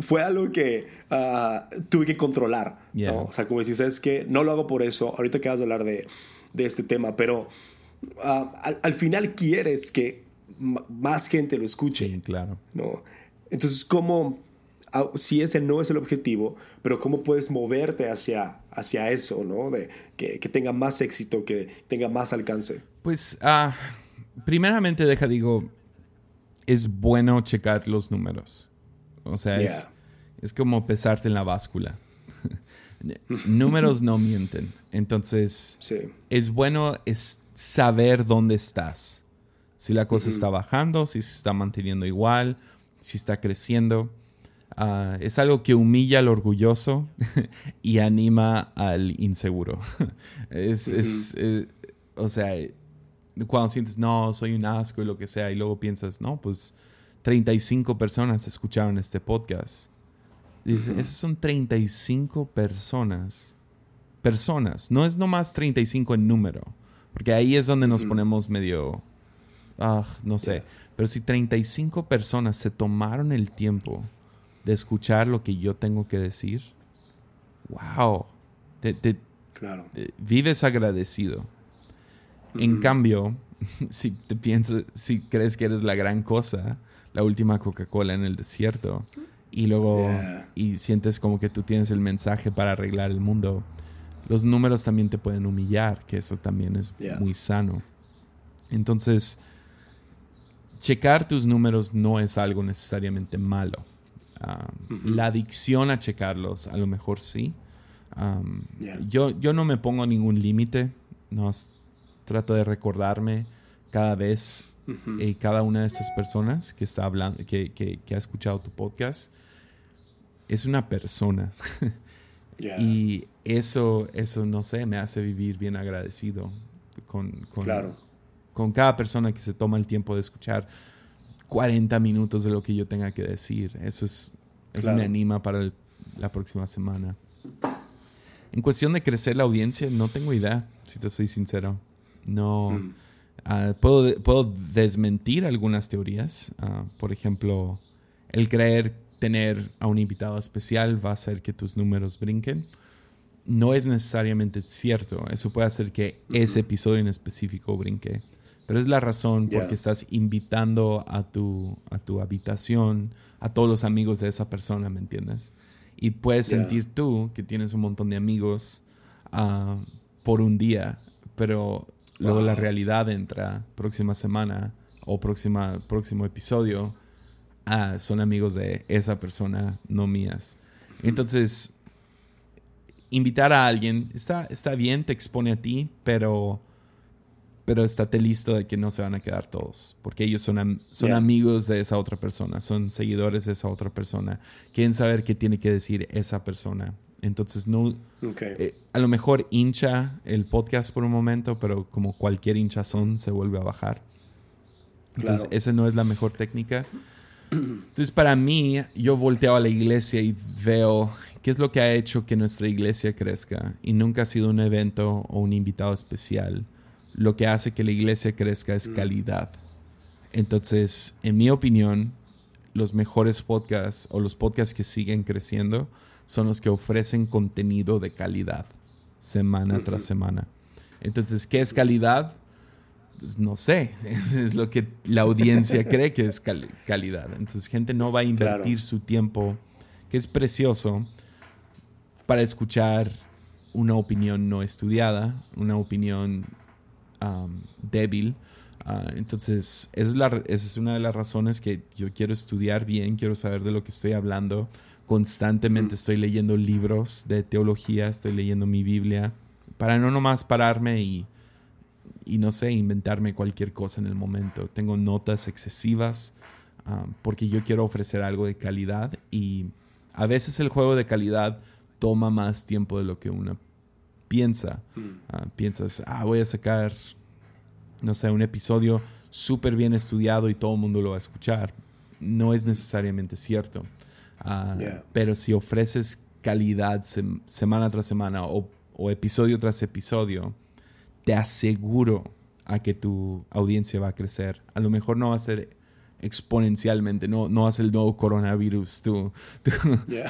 fue algo que ah, tuve que controlar. Yeah. ¿no? O sea, como decís, es que no lo hago por eso. Ahorita acabas de hablar de, de este tema, pero al, al final quieres que más gente lo escuche. Sí, claro. ¿no? Entonces, ¿cómo, si ese no es el objetivo, pero cómo puedes moverte hacia, hacia eso, ¿no? De que, que tenga más éxito, que tenga más alcance. Pues, ah, primeramente, deja, digo, es bueno checar los números. O sea, es, es como pesarte en la báscula. números no mienten. Entonces, Sí. es bueno es saber dónde estás. Si la cosa está bajando, si se está manteniendo igual, si está creciendo. Ah, es algo que humilla al orgulloso y anima al inseguro. es, es, eh, o sea, cuando sientes, no, soy un asco y lo que sea, y luego piensas, no, pues 35 personas escucharon este podcast. Dices, esas son 35 personas. Personas, no es nomás 35 en número, porque ahí es donde nos ponemos medio, ah, no sé, pero si 35 personas se tomaron el tiempo de escuchar lo que yo tengo que decir, wow, te, te- Claro. eh, vives agradecido. En cambio, si te piensas, si crees que eres la gran cosa, la última Coca-Cola en el desierto, y luego Yeah. y sientes como que tú tienes el mensaje para arreglar el mundo, los números también te pueden humillar, que eso también es Yeah. muy sano. Entonces, checar tus números no es algo necesariamente malo. La adicción a checarlos, a lo mejor sí. Um, Yeah. yo, yo no me pongo ningún límite. No, s- trato de recordarme cada vez y cada una de esas personas que está hablando, que, que- que ha escuchado tu podcast, es una persona. Yeah. Y eso, eso, no sé, me hace vivir bien agradecido con, con, Claro. con cada persona que se toma el tiempo de escuchar 40 minutos de lo que yo tenga que decir. Eso es, eso Claro. me anima para el- la próxima semana. En cuestión de crecer la audiencia, no tengo idea, si te soy sincero. No. Mm. Ah, puedo, puedo desmentir algunas teorías. Ah, por ejemplo, el creer tener a un invitado especial va a hacer que tus números brinquen. No es necesariamente cierto. Eso puede hacer que ese episodio en específico brinque. Pero es la razón Ya. porque estás invitando a tu, a tu habitación a todos los amigos de esa persona, ¿me entiendes? Y puedes sentir tú que tienes un montón de amigos ah, por un día, pero luego la realidad entra próxima semana o próxima, próximo episodio. Ah, son amigos de esa persona, no mías. Entonces, invitar a alguien está, está bien, te expone a ti, pero, pero estate listo de que no se van a quedar todos, porque ellos son, am- son Yeah. amigos de esa otra persona, son seguidores de esa otra persona, quieren saber qué tiene que decir esa persona. Entonces, no, eh, a lo mejor hincha el podcast por un momento, pero como cualquier hinchazón se vuelve a bajar. Entonces, Claro. esa no es la mejor técnica. Entonces, para mí, yo volteo a la iglesia y veo qué es lo que ha hecho que nuestra iglesia crezca. Y nunca ha sido un evento o un invitado especial. Lo que hace que la iglesia crezca es calidad. Entonces, en mi opinión, los mejores podcasts o los podcasts que siguen creciendo son los que ofrecen contenido de calidad semana tras semana. Entonces, ¿qué es calidad? Pues no sé, es, lo que la audiencia cree que es calidad. Entonces, gente no va a invertir su tiempo, que es precioso, para escuchar una opinión no estudiada, una opinión débil. Ah, entonces, esa es, la, esa es una de las razones que yo quiero estudiar bien, quiero saber de lo que estoy hablando. Constantemente estoy leyendo libros de teología, estoy leyendo mi Biblia, para no nomás pararme y, y no sé, inventarme cualquier cosa en el momento. Tengo notas excesivas ah, porque yo quiero ofrecer algo de calidad y a veces el juego de calidad toma más tiempo de lo que uno piensa. Mm. Ah, piensas, ah, voy a sacar, no sé, un episodio súper bien estudiado y todo el mundo lo va a escuchar. No es necesariamente cierto. Ah, pero si ofreces calidad semana tras semana o, o, episodio tras episodio, te aseguro a que tu audiencia va a crecer. A lo mejor no va a ser exponencialmente. No, no hace el nuevo coronavirus tu,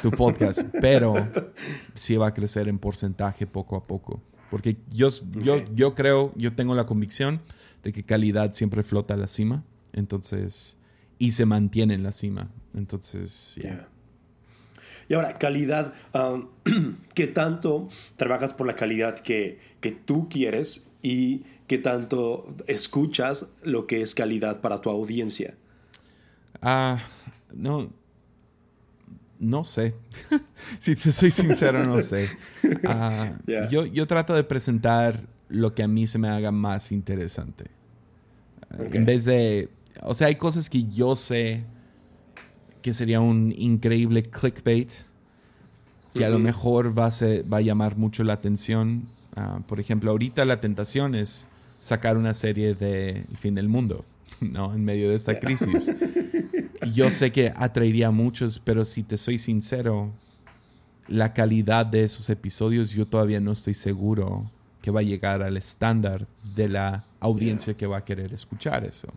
tu, podcast, pero sí va a crecer en porcentaje poco a poco. Porque yo, yo, yo creo, yo tengo la convicción de que calidad siempre flota a la cima. Entonces, y se mantiene en la cima. Entonces, yeah. Y ahora, calidad, um, ¿qué tanto trabajas por la calidad que, que tú quieres y qué tanto escuchas lo que es calidad para tu audiencia? Ah, no. No sé. si te soy sincero, no sé. Ah, yo, yo trato de presentar lo que a mí se me haga más interesante. En vez de. O sea, hay cosas que yo sé que sería un increíble clickbait que a lo mejor va a, va a llamar mucho la atención. Ah, por ejemplo, ahorita la tentación es sacar una serie de El fin del mundo, ¿no? En medio de esta crisis. yo sé que atraería a muchos, pero si te soy sincero, la calidad de esos episodios yo todavía no estoy seguro que va a llegar al estándar de la audiencia que va a querer escuchar eso.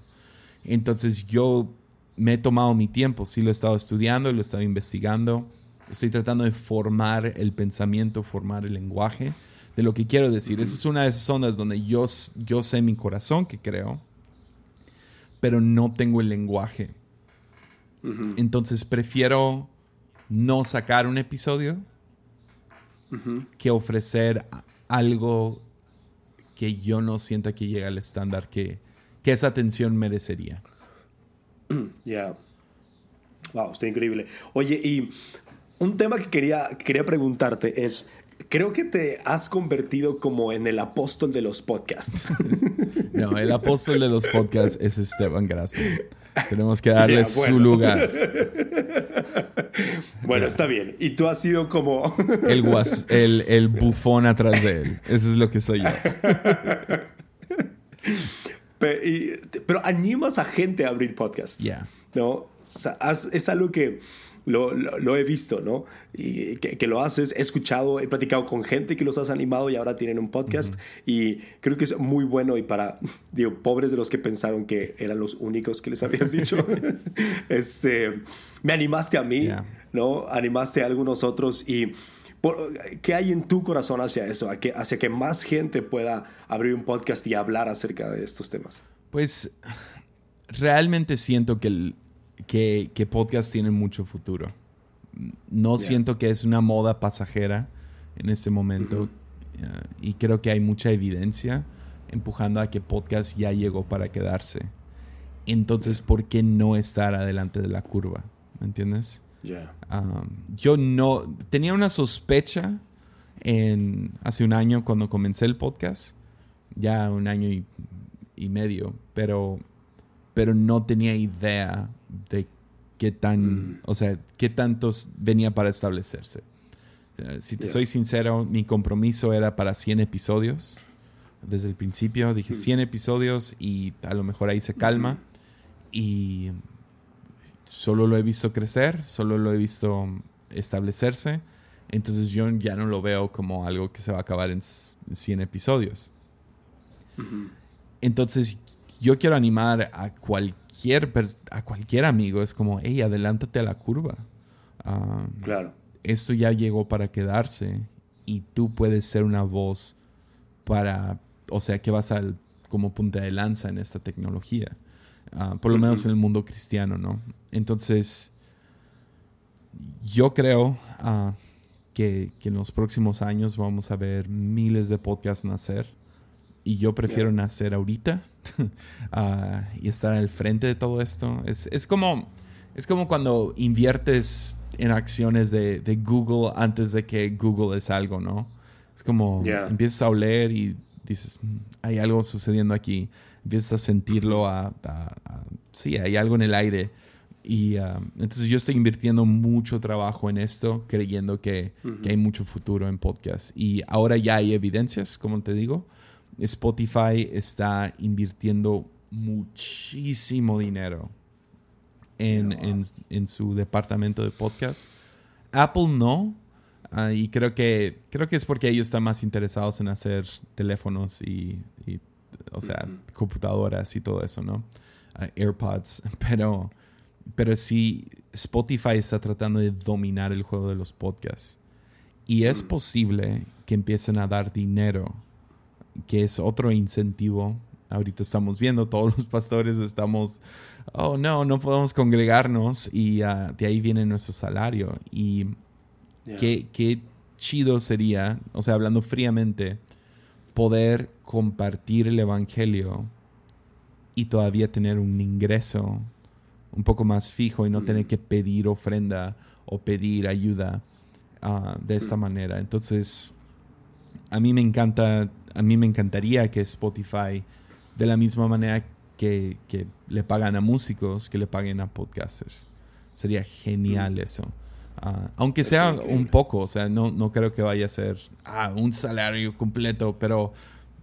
Entonces yo me he tomado mi tiempo, sí lo he estado estudiando, lo he estado investigando, estoy tratando de formar el pensamiento, formar el lenguaje de lo que quiero decir. Esa es una de esas zonas donde yo, yo sé mi corazón que creo, pero no tengo el lenguaje entonces prefiero no sacar un episodio que ofrecer algo que yo no sienta que llega al estándar que, que esa atención merecería. Ya. Wow, está increíble. Oye, y un tema que quería, quería preguntarte es, creo que te has convertido como en el apóstol de los podcasts. no, el apóstol de los podcasts es Esteban Gracias. Tenemos que darle su lugar. Bueno, está bien. Y tú has sido como... el, el, el bufón atrás de él. Eso es lo que soy yo. Pero, animas a gente a abrir podcasts. Ya. ¿No? es algo que lo, he visto, ¿no? Y que, lo haces, he escuchado, he platicado con gente que los has animado y ahora tienen un podcast y creo que es muy bueno y para, digo, pobres de los que pensaron que eran los únicos que les habías dicho, este, me animaste a mí, ¿no? Animaste a algunos otros y... ¿Qué hay en tu corazón hacia eso? Hacia que más gente pueda abrir un podcast y hablar acerca de estos temas. Pues realmente siento que el, que, que podcast tienen mucho futuro. No siento que es una moda pasajera en este momento y creo que hay mucha evidencia empujando a que podcast ya llegó para quedarse. Entonces, ¿por qué no estar adelante de la curva? ¿Me entiendes? Um, yo no tenía una sospecha en hace un año cuando comencé el podcast, ya un año y, y medio, pero pero no tenía idea de qué tan, mm. o sea, qué tantos venía para establecerse. Eh, si te soy sincero, mi compromiso era para 100 episodios. Desde el principio dije 100 mm. episodios y a lo mejor ahí se calma. Y solo lo he visto crecer, solo lo he visto establecerse. Entonces yo ya no lo veo como algo que se va a acabar en 100 episodios. Entonces yo quiero animar a cualquier, a cualquier amigo. Es como, hey, adelántate a la curva. claro. esto ya llegó para quedarse y tú puedes ser una voz para, o sea, que vas al, como punta de lanza en esta tecnología, ah, por lo menos en el mundo cristiano, ¿no? Entonces, yo creo ah, que, en los próximos años vamos a ver miles de podcasts nacer y yo prefiero nacer ahorita ah, y estar al frente de todo esto. Es, es, como, es como cuando inviertes en acciones de, de, Google antes de que Google es algo, ¿no? Es como empiezas a oler y dices, mm, hay algo sucediendo aquí. Empiezas a sentirlo, a, sí, hay algo en el aire. Y ah, entonces yo estoy invirtiendo mucho trabajo en esto, creyendo que, que, hay mucho futuro en podcast. Y ahora ya hay evidencias, como te digo. Spotify está invirtiendo muchísimo dinero en, en, en su departamento de podcast. Apple no, Ah, y creo que, creo que es porque ellos están más interesados en hacer teléfonos y, o sea, computadoras y todo eso, ¿no? Ah, AirPods. Pero, pero sí, Spotify está tratando de dominar el juego de los podcasts. Y es mm. posible que empiecen a dar dinero, que es otro incentivo. Ahorita estamos viendo, todos los pastores estamos, oh no, no podemos congregarnos y ah, de ahí viene nuestro salario. Y Qué, chido sería, o sea, hablando fríamente, poder compartir el Evangelio y todavía tener un ingreso un poco más fijo y no tener mm. que pedir ofrenda o pedir ayuda ah, de esta mm. manera. Entonces, a mí me encanta, a mí me encantaría que Spotify, de la misma manera que, le pagan a músicos, que le paguen a podcasters. Sería genial mm. eso. Ah, aunque sea un poco, o sea, no, no creo que vaya a ser ah, un salario completo, pero,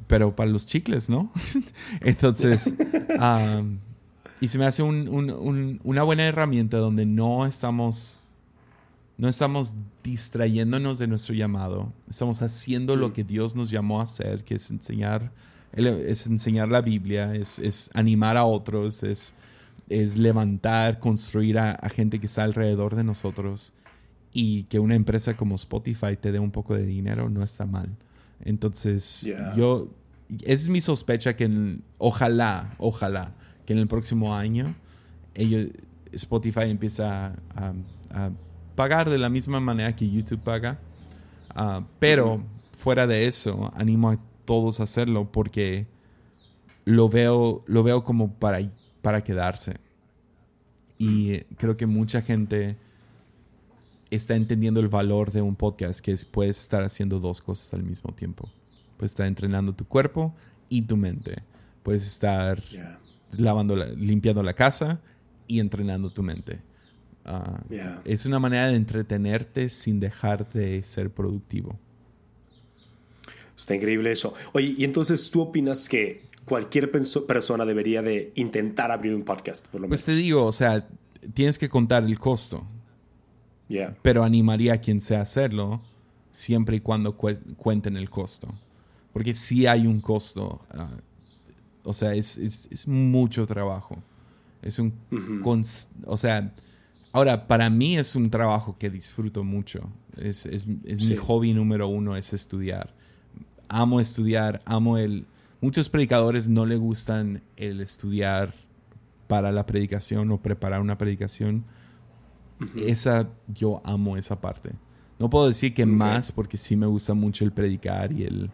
pero para los chicles, ¿no? Entonces, y se me hace una buena herramienta donde no estamos, no estamos distrayéndonos de nuestro llamado, estamos haciendo lo que Dios nos llamó a hacer, que es enseñar, es enseñar la Biblia, es, es animar a otros, es, es levantar, construir a, a gente que está alrededor de nosotros y que una empresa como Spotify te dé un poco de dinero no está mal. Entonces, yo, es mi sospecha que ojalá, ojalá, que en el próximo año ellos, Spotify empieza a, pagar de la misma manera que YouTube paga. Ah, pero fuera de eso, animo a todos a hacerlo porque lo veo, lo veo como para, para quedarse. Y creo que mucha gente está entendiendo el valor de un podcast, que es puedes estar haciendo dos cosas al mismo tiempo. Puedes estar entrenando tu cuerpo y tu mente. Puedes estar lavando, limpiando la casa y entrenando tu mente. Ah, es una manera de entretenerte sin dejar de ser productivo. Está increíble eso. Oye, y entonces tú opinas que cualquier persona debería de intentar abrir un podcast, por lo Pues te digo, o sea, tienes que contar el costo. Pero animaría a quien sea a hacerlo siempre y cuando cuenten el costo. Porque si hay un costo. Ah, o sea, es, mucho trabajo. Es un... O sea, ahora, para mí es un trabajo que disfruto mucho. Es, mi hobby número uno, es estudiar. Amo estudiar, amo el... Muchos predicadores no le gustan el estudiar para la predicación o preparar una predicación esa, yo amo esa parte. No puedo decir que más, porque sí me gusta mucho el predicar y el,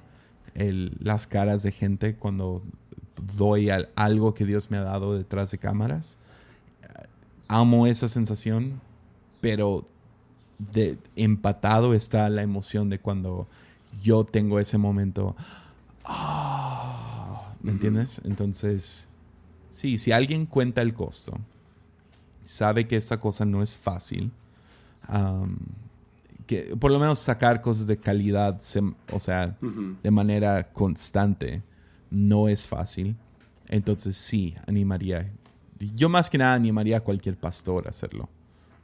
el, las caras de gente cuando doy algo que Dios me ha dado detrás de cámaras. Amo esa sensación, pero de, empatado está la emoción de cuando yo tengo ese momento. Ah, ¿Me entiendes? Entonces, sí, si alguien cuenta el costo, sabe que esa cosa no es fácil. que por lo menos sacar cosas de calidad, o sea, de manera constante, no es fácil. Entonces sí, animaría. Yo más que nada animaría a cualquier pastor a hacerlo,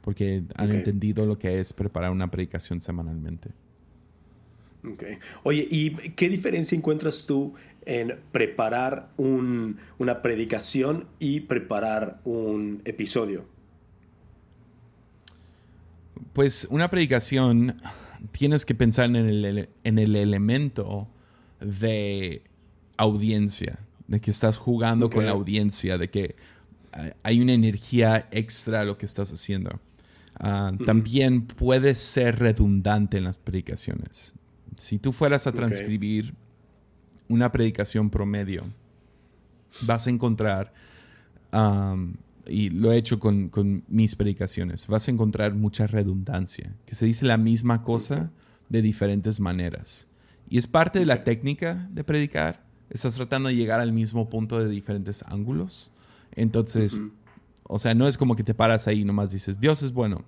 porque han entendido lo que es preparar una predicación semanalmente. Okay. Oye, ¿y qué diferencia encuentras tú en preparar una predicación y preparar un episodio? pues una predicación tienes que pensar en el, en el elemento de audiencia, de que estás jugando con la audiencia, de que hay una energía extra a lo que estás haciendo. Ah, también puede ser redundante en las predicaciones. Si tú fueras a transcribir una predicación promedio, vas a encontrar, y lo he hecho con, mis predicaciones, vas a encontrar mucha redundancia, que se dice la misma cosa de diferentes maneras. Y es parte de la técnica de predicar. Estás tratando de llegar al mismo punto de diferentes ángulos. Entonces, o sea, no es como que te paras ahí y nomás dices, Dios es bueno.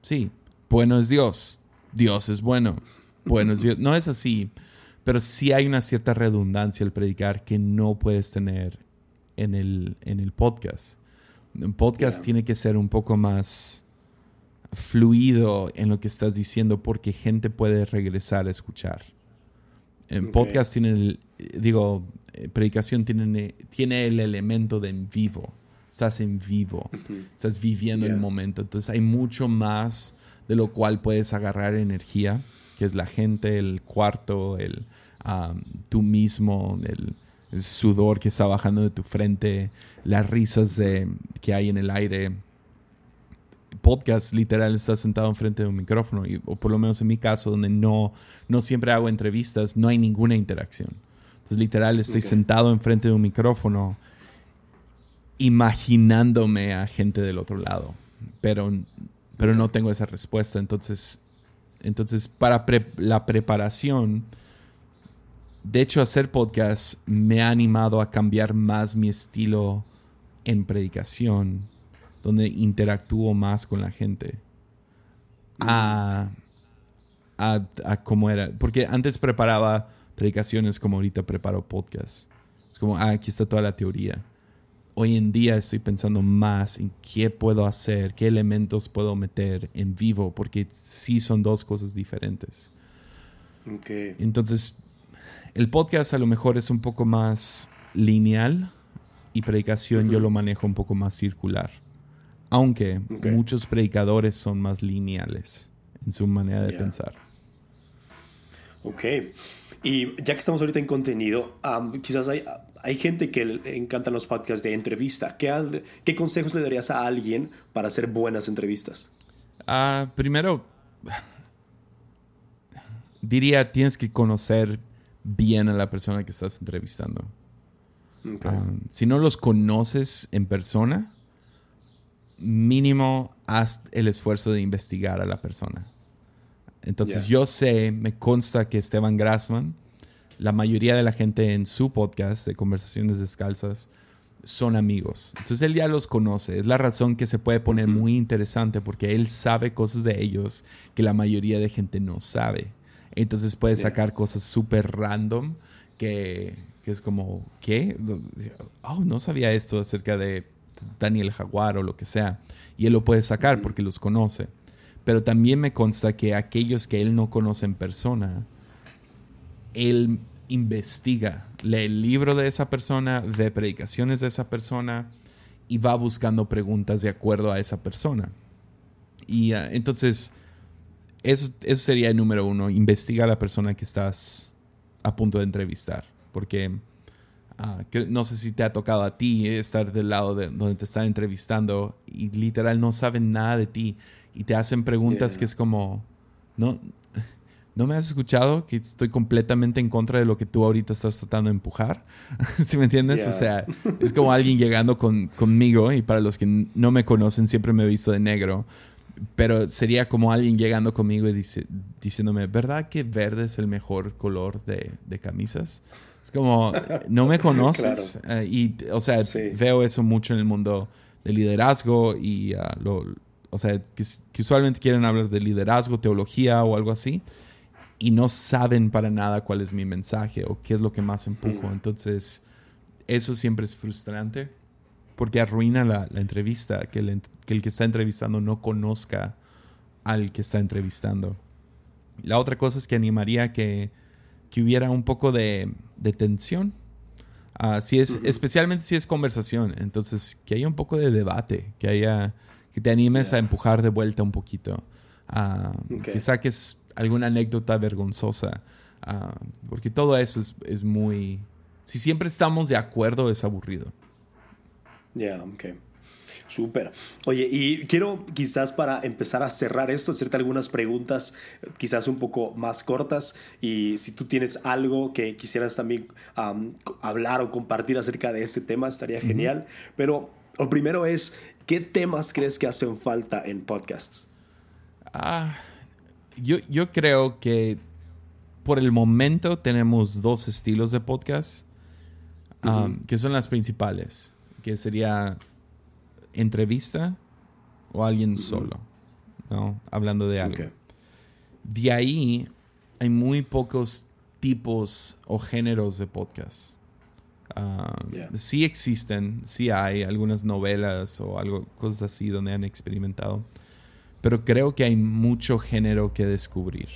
Sí, bueno es Dios. Dios es bueno. Bueno es Dios. No es así. Pero sí hay una cierta redundancia al predicar que no puedes tener en el, en el podcast. Un podcast tiene que ser un poco más fluido en lo que estás diciendo porque gente puede regresar a escuchar. En podcast tiene, el, digo, predicación tiene, tiene el elemento de en vivo. Estás en vivo, estás viviendo el momento. Entonces hay mucho más de lo cual puedes agarrar energía, que es la gente, el cuarto, el, tú mismo, el, sudor que está bajando de tu frente, las risas de, que hay en el aire. Podcast, literal, estás sentado enfrente de un micrófono, y, o por lo menos en mi caso, donde no, no siempre hago entrevistas, no hay ninguna interacción literal, estoy sentado enfrente de un micrófono imaginándome a gente del otro lado, pero, pero no tengo esa respuesta. Entonces, entonces para la preparación, de hecho, hacer podcast me ha animado a cambiar más mi estilo en predicación, donde interactúo más con la gente. A, a, a cómo era. Porque antes preparaba predicaciones como ahorita preparo podcast. Es como, ah, aquí está toda la teoría. Hoy en día estoy pensando más en qué puedo hacer, qué elementos puedo meter en vivo, porque sí son dos cosas diferentes. Entonces, el podcast a lo mejor es un poco más lineal y predicación yo lo manejo un poco más circular. Aunque muchos predicadores son más lineales en su manera de pensar. Ok. Y ya que estamos ahorita en contenido, quizás hay, hay gente que le encantan los podcasts de entrevista. ¿Qué, ¿Qué consejos le darías a alguien para hacer buenas entrevistas? Ah, primero, diría, tienes que conocer bien a la persona que estás entrevistando. si no los conoces en persona, mínimo haz el esfuerzo de investigar a la persona. Entonces yo sé, me consta que Esteban Grassman, la mayoría de la gente en su podcast de Conversaciones Descalzas, son amigos. Entonces él ya los conoce. Es la razón que se puede poner muy interesante porque él sabe cosas de ellos que la mayoría de gente no sabe. Entonces puede sacar cosas súper random que, que, es como, ¿qué? Oh, no sabía esto acerca de Daniel Jaguar o lo que sea. Y él lo puede sacar porque los conoce. Pero también me consta que aquellos que él no conoce en persona, él investiga, lee el libro de esa persona, ve predicaciones de esa persona y va buscando preguntas de acuerdo a esa persona. Y ah, entonces, eso, eso sería el número uno, investiga a la persona que estás a punto de entrevistar, porque ah, no sé si te ha tocado a ti estar del lado de donde te están entrevistando y literal no saben nada de ti y te hacen preguntas que es como, no, no me has escuchado, que estoy completamente en contra de lo que tú ahorita estás tratando de empujar. ¿Sí me entiendes? O sea, es como alguien llegando con, conmigo y para los que no me conocen siempre me he visto de negro. Pero sería como alguien llegando conmigo y dice, diciéndome, ¿verdad que verde es el mejor color de, de camisas? Es como, no me conoces. Eh, y, o sea, veo eso mucho en el mundo de liderazgo y uh, lo, o sea, que, usualmente quieren hablar de liderazgo, teología o algo así, y no saben para nada cuál es mi mensaje o qué es lo que más empujo. Entonces, eso siempre es frustrante porque arruina la, entrevista, que el, que el que está entrevistando no conozca al que está entrevistando. La otra cosa es que animaría que, que hubiera un poco de, de tensión. Uh, si es, Especialmente si es conversación. Entonces, que haya un poco de debate, que haya que te animes a empujar de vuelta un poquito. Uh, Que saques alguna anécdota vergonzosa. Porque todo eso es, es, muy... Si siempre estamos de acuerdo, es aburrido. Ya, ok. Súper. Oye, y quiero quizás para empezar a cerrar esto, hacerte algunas preguntas quizás un poco más cortas y si tú tienes algo que quisieras también hablar o compartir acerca de este tema, estaría genial. Pero lo primero es, ¿qué temas crees que hacen falta en podcasts? Ah, yo, yo creo que por el momento tenemos dos estilos de podcast que son las principales, que sería entrevista o alguien solo, ¿no? Hablando de algo. De ahí hay muy pocos tipos o géneros de podcast. Um, sí existen, sí hay algunas novelas o algo, cosas así donde han experimentado, pero creo que hay mucho género que descubrir.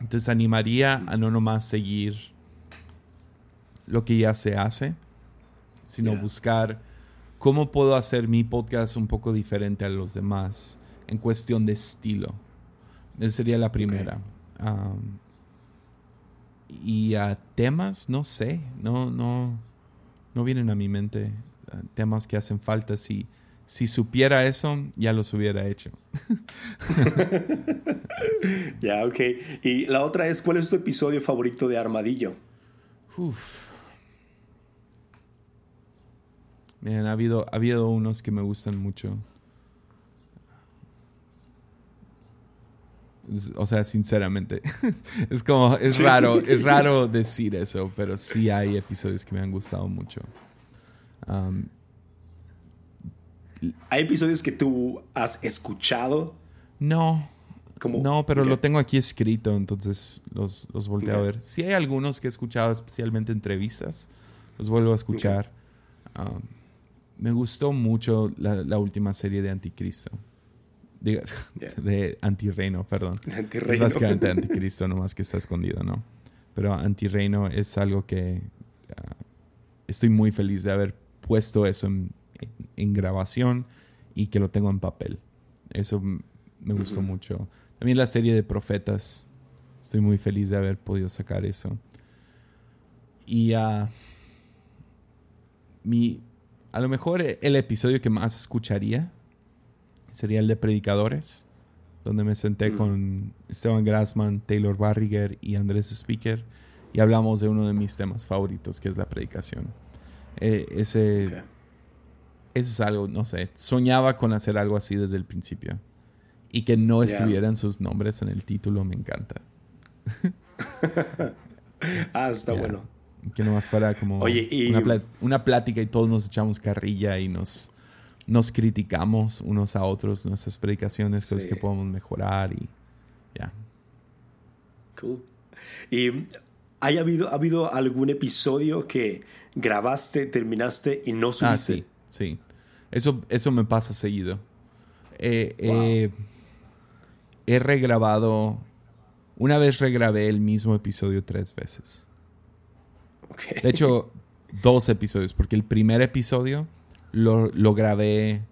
Entonces animaría a no nomás seguir lo que ya se hace, sino buscar ¿Cómo puedo hacer mi podcast un poco diferente a los demás en cuestión de estilo? Esa sería la primera. Y a temas, no sé, no, no, no vienen a mi mente ah, temas que hacen falta. Si, si supiera eso, ya los hubiera hecho. ya, ok. Y la otra es, ¿cuál es tu episodio favorito de Armadillo? Uf. ha habido, ha habido unos que me gustan mucho. O sea, sinceramente. es como, es raro, es raro decir eso, pero sí hay episodios que me han gustado mucho. ¿Hay episodios que tú has escuchado? No. No, pero lo tengo aquí escrito, entonces los, los volteo a ver. Sí hay algunos que he escuchado, especialmente entrevistas. Los vuelvo a escuchar me gustó mucho la, última serie de Anticristo. De, de Antirreino, perdón. Antirreino. básicamente Anticristo, nomás que está escondido, ¿no? Pero Antirreino es algo que ah, estoy muy feliz de haber puesto eso en, grabación y que lo tengo en papel. Eso me gustó mucho. También la serie de Profetas. Estoy muy feliz de haber podido sacar eso. Y uh, mi, a lo mejor el episodio que más escucharía sería el de Predicadores, donde me senté mm. con Esteban Grassman, Taylor Barriger y Andrés Speaker y hablamos de uno de mis temas favoritos, que es la predicación. Eh, ese, es algo, no sé, soñaba con hacer algo así desde el principio. Y que no estuvieran sus nombres en el título, me encanta. ah, está bueno. Que nomás fuera como una, plática y todos nos echamos carrilla y nos, nos criticamos unos a otros, nuestras predicaciones, cosas que podemos mejorar y ya. Cool. ¿Y ¿hay habido, ha habido algún episodio que grabaste, terminaste y no subiste? Ah, sí, sí. Eso, eso me pasa seguido. he regrabado, una vez regrabé el mismo episodio tres veces. De hecho, dos episodios, porque el primer episodio lo, lo grabé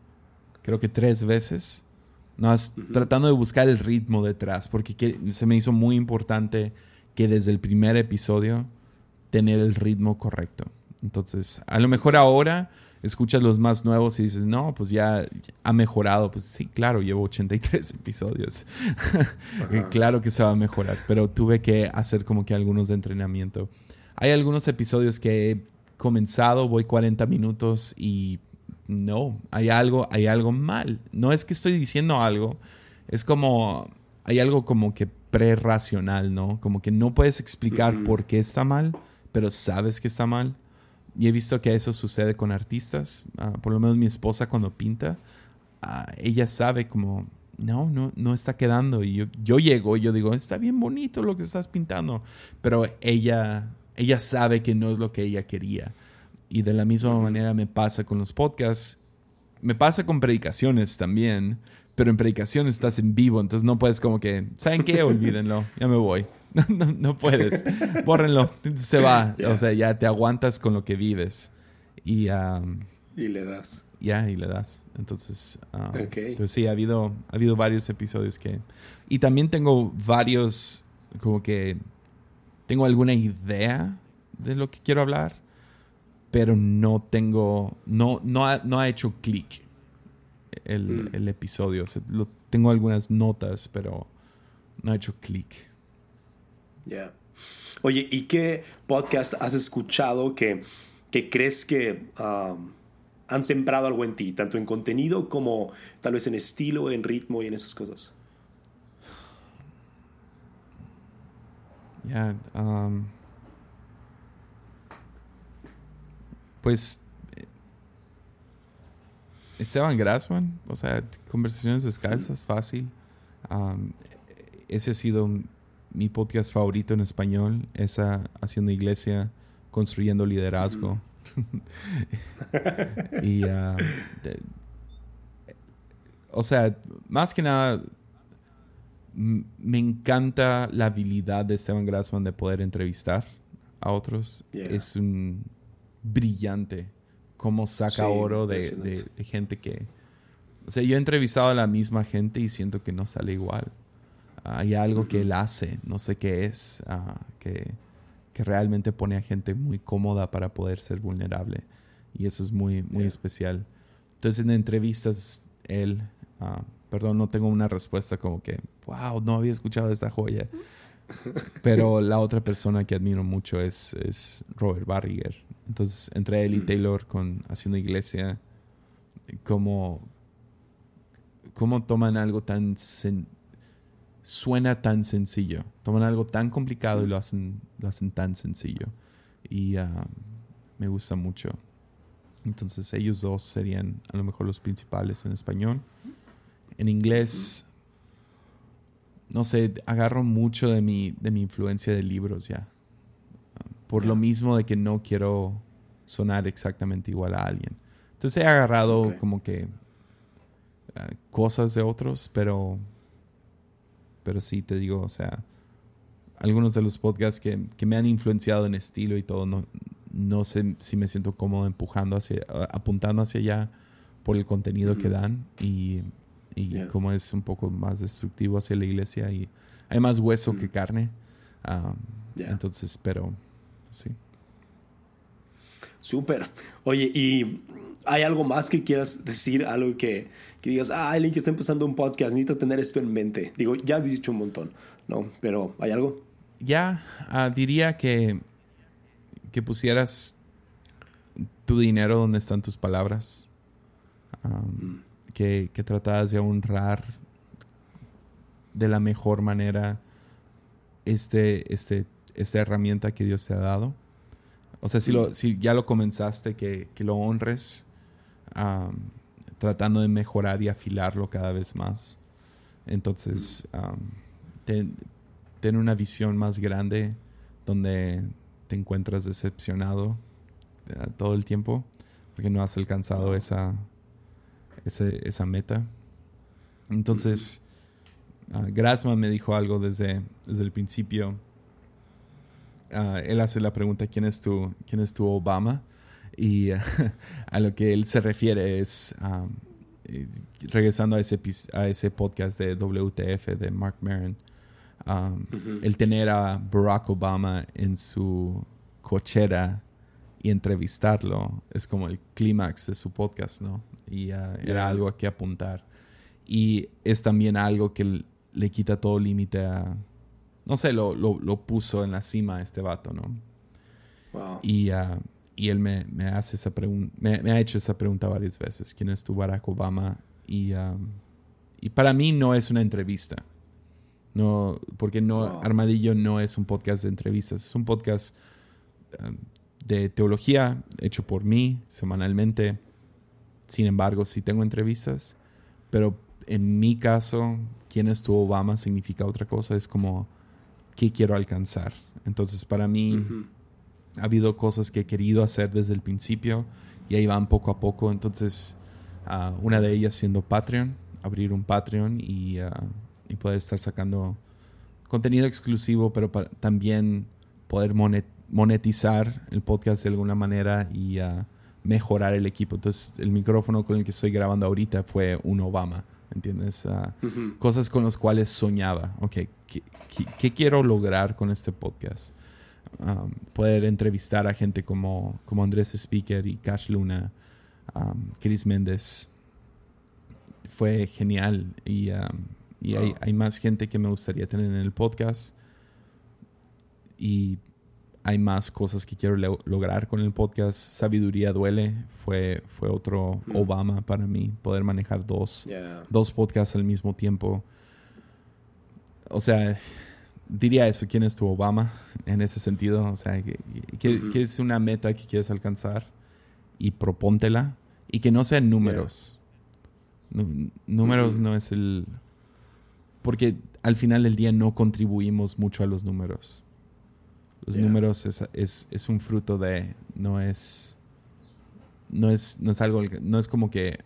creo que tres veces. No, Tratando de buscar el ritmo detrás, porque se me hizo muy importante que desde el primer episodio tener el ritmo correcto. Entonces, a lo mejor ahora escuchas los más nuevos y dices, no, pues ya ha mejorado. Pues sí, claro, llevo 83 episodios. claro que se va a mejorar, pero tuve que hacer como que algunos de entrenamiento. Hay algunos episodios que he comenzado, voy 40 minutos y no, hay algo, hay algo mal. No es que estoy diciendo algo, es como, hay algo como que pre-racional, ¿no? Como que no puedes explicar por qué está mal, pero sabes que está mal. Y he visto que eso sucede con artistas. Ah, por lo menos mi esposa cuando pinta, ah, ella sabe como, no, no, no está quedando. Y yo, yo llego y yo digo, está bien bonito lo que estás pintando. Pero ella ella sabe que no es lo que ella quería. Y de la misma manera me pasa con los podcasts. Me pasa con predicaciones también. Pero en predicaciones estás en vivo, entonces no puedes como que, ¿saben qué? Olvídenlo, ya me voy. No, no, puedes. Bórrenlo, se va. O sea, ya te aguantas con lo que vives. Y, y le das. ya, y le das. Entonces, ah, pues sí, ha habido, ha habido varios episodios que... Y también tengo varios, como que tengo alguna idea de lo que quiero hablar, pero no tengo, no, no, ha, no ha hecho clic el, mm. el, episodio. lo, tengo algunas notas, pero no ha hecho clic. Ya. Oye, ¿y qué podcast has escuchado que, que crees que um, han sembrado algo en ti, tanto en contenido como tal vez en estilo, en ritmo y en esas cosas? Ya, um, pues Esteban Grassman, o sea, conversaciones descalzas, fácil. Um, ese ha sido mi podcast favorito en español, esa haciendo iglesia, construyendo liderazgo. y, uh, o sea, más que nada, me encanta la habilidad de Esteban Grassman de poder entrevistar a otros. Es un brillante cómo saca oro de, gente que... O sea, yo he entrevistado a la misma gente y siento que no sale igual. Hay algo que él hace, no sé qué es, ah, que, realmente pone a gente muy cómoda para poder ser vulnerable. Y eso es muy, muy especial. Entonces, en entrevistas, él, uh, perdón, no tengo una respuesta como que, wow, no había escuchado esta joya. Pero la otra persona que admiro mucho es, es Robert Barriger. Entonces, entre él y Taylor con Haciendo Iglesia, cómo, cómo toman algo tan suena tan sencillo. Toman algo tan complicado y lo hacen, lo hacen tan sencillo. Y ah, me gusta mucho. Entonces ellos dos serían a lo mejor los principales en español. En inglés, no sé, agarro mucho de mi, de mi influencia de libros ya. Por lo mismo de que no quiero sonar exactamente igual a alguien. Entonces he agarrado como que ah, cosas de otros, pero pero sí te digo, o sea, algunos de los podcasts que, me han influenciado en estilo y todo, no, no sé si me siento cómodo empujando hacia, apuntando hacia allá por el contenido que dan y, y como es un poco más destructivo hacia la iglesia y hay más hueso que carne. Entonces, pero sí. Súper. Oye, ¿y hay algo más que quieras decir? Algo que, que digas, ah, alguien que está empezando un podcast, necesito tener esto en mente. Digo, ya has dicho un montón, ¿no? Pero ¿hay algo? Ya, ah, diría que, que pusieras tu dinero donde están tus palabras. Mm. que, que trataras de honrar de la mejor manera este, este, esta herramienta que Dios te ha dado. O sea, si, lo, si ya lo comenzaste, que, que lo honres tratando de mejorar y afilarlo cada vez más. Entonces, ten, una visión más grande donde te encuentras decepcionado eh, todo el tiempo porque no has alcanzado esa, esa, meta. Entonces, uh, Grassman me dijo algo desde, desde el principio. Ah, él hace la pregunta, ¿quién es tu, quién es tu Obama? Y a lo que él se refiere es, eh, regresando a ese, a ese podcast de WTF de Mark Maron, el tener a Barack Obama en su cochera y entrevistarlo es como el clímax de su podcast, ¿no? Y ah, era algo a que apuntar. Y es también algo que le quita todo límite a... No sé, lo, lo, puso en la cima a este vato, ¿no? Wow. Y uh, y él me, me hace esa pregunta, me, ha hecho esa pregunta varias veces, ¿quién es tu Barack Obama? Y, um, y para mí no es una entrevista. No, porque no, Armadillo no es un podcast de entrevistas, es un podcast um, de teología hecho por mí semanalmente. Sin embargo, sí tengo entrevistas, pero en mi caso, quién es tu Obama significa otra cosa, es como qué quiero alcanzar. Entonces, para mí, ha habido cosas que he querido hacer desde el principio y ahí van poco a poco. Entonces, ah, una de ellas siendo Patreon, abrir un Patreon y, ah, y poder estar sacando contenido exclusivo, pero también poder monetizar el podcast de alguna manera y ah, mejorar el equipo. Entonces, el micrófono con el que estoy grabando ahorita fue un Obama, ¿entiendes? Ah, cosas con las cuales soñaba. Ok, ¿qué, quiero lograr con este podcast? Um, poder entrevistar a gente como, como Andrés Speaker y Cash Luna, um, Chris Méndez. Fue genial y, um, y hay, hay más gente que me gustaría tener en el podcast. Y hay más cosas que quiero lograr con el podcast. Sabiduría duele. Fue, fue otro mm. Obama para mí. Poder manejar dos, dos podcasts al mismo tiempo. O sea, diría eso. ¿Quién es tu Obama en ese sentido? O sea, ¿qué, es una meta que quieres alcanzar? Y propóntela. Y que no sean números. números no es el... Porque al final del día no contribuimos mucho a los números. Los números es, es, un fruto de, no es, no es, no es algo, no es como que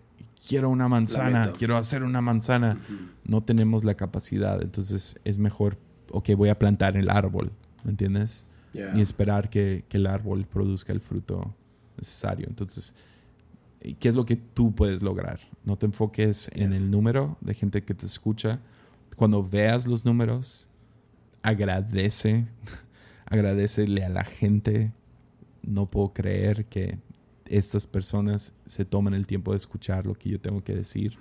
quiero una manzana, quiero hacer una manzana. No tenemos la capacidad, entonces es mejor, ok, voy a plantar el árbol, ¿me entiendes? Y esperar que, que, el árbol produzca el fruto necesario. Entonces, ¿qué es lo que tú puedes lograr? No te enfoques en el número de gente que te escucha. Cuando veas los números, agradece agradecele a la gente. No puedo creer que estas personas se tomen el tiempo de escuchar lo que yo tengo que decir.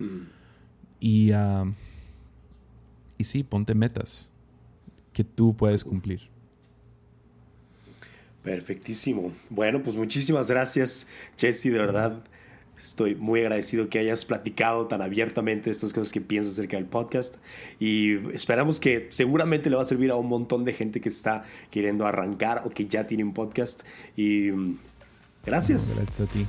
Y, uh, y sí, ponte metas que tú puedes cumplir. Perfectísimo. Bueno, pues muchísimas gracias, Jesse, de verdad. Estoy muy agradecido que hayas platicado tan abiertamente estas cosas que piensas acerca del podcast y esperamos que seguramente le va a servir a un montón de gente que está queriendo arrancar o que ya tiene un podcast y mm, gracias. gracias a ti.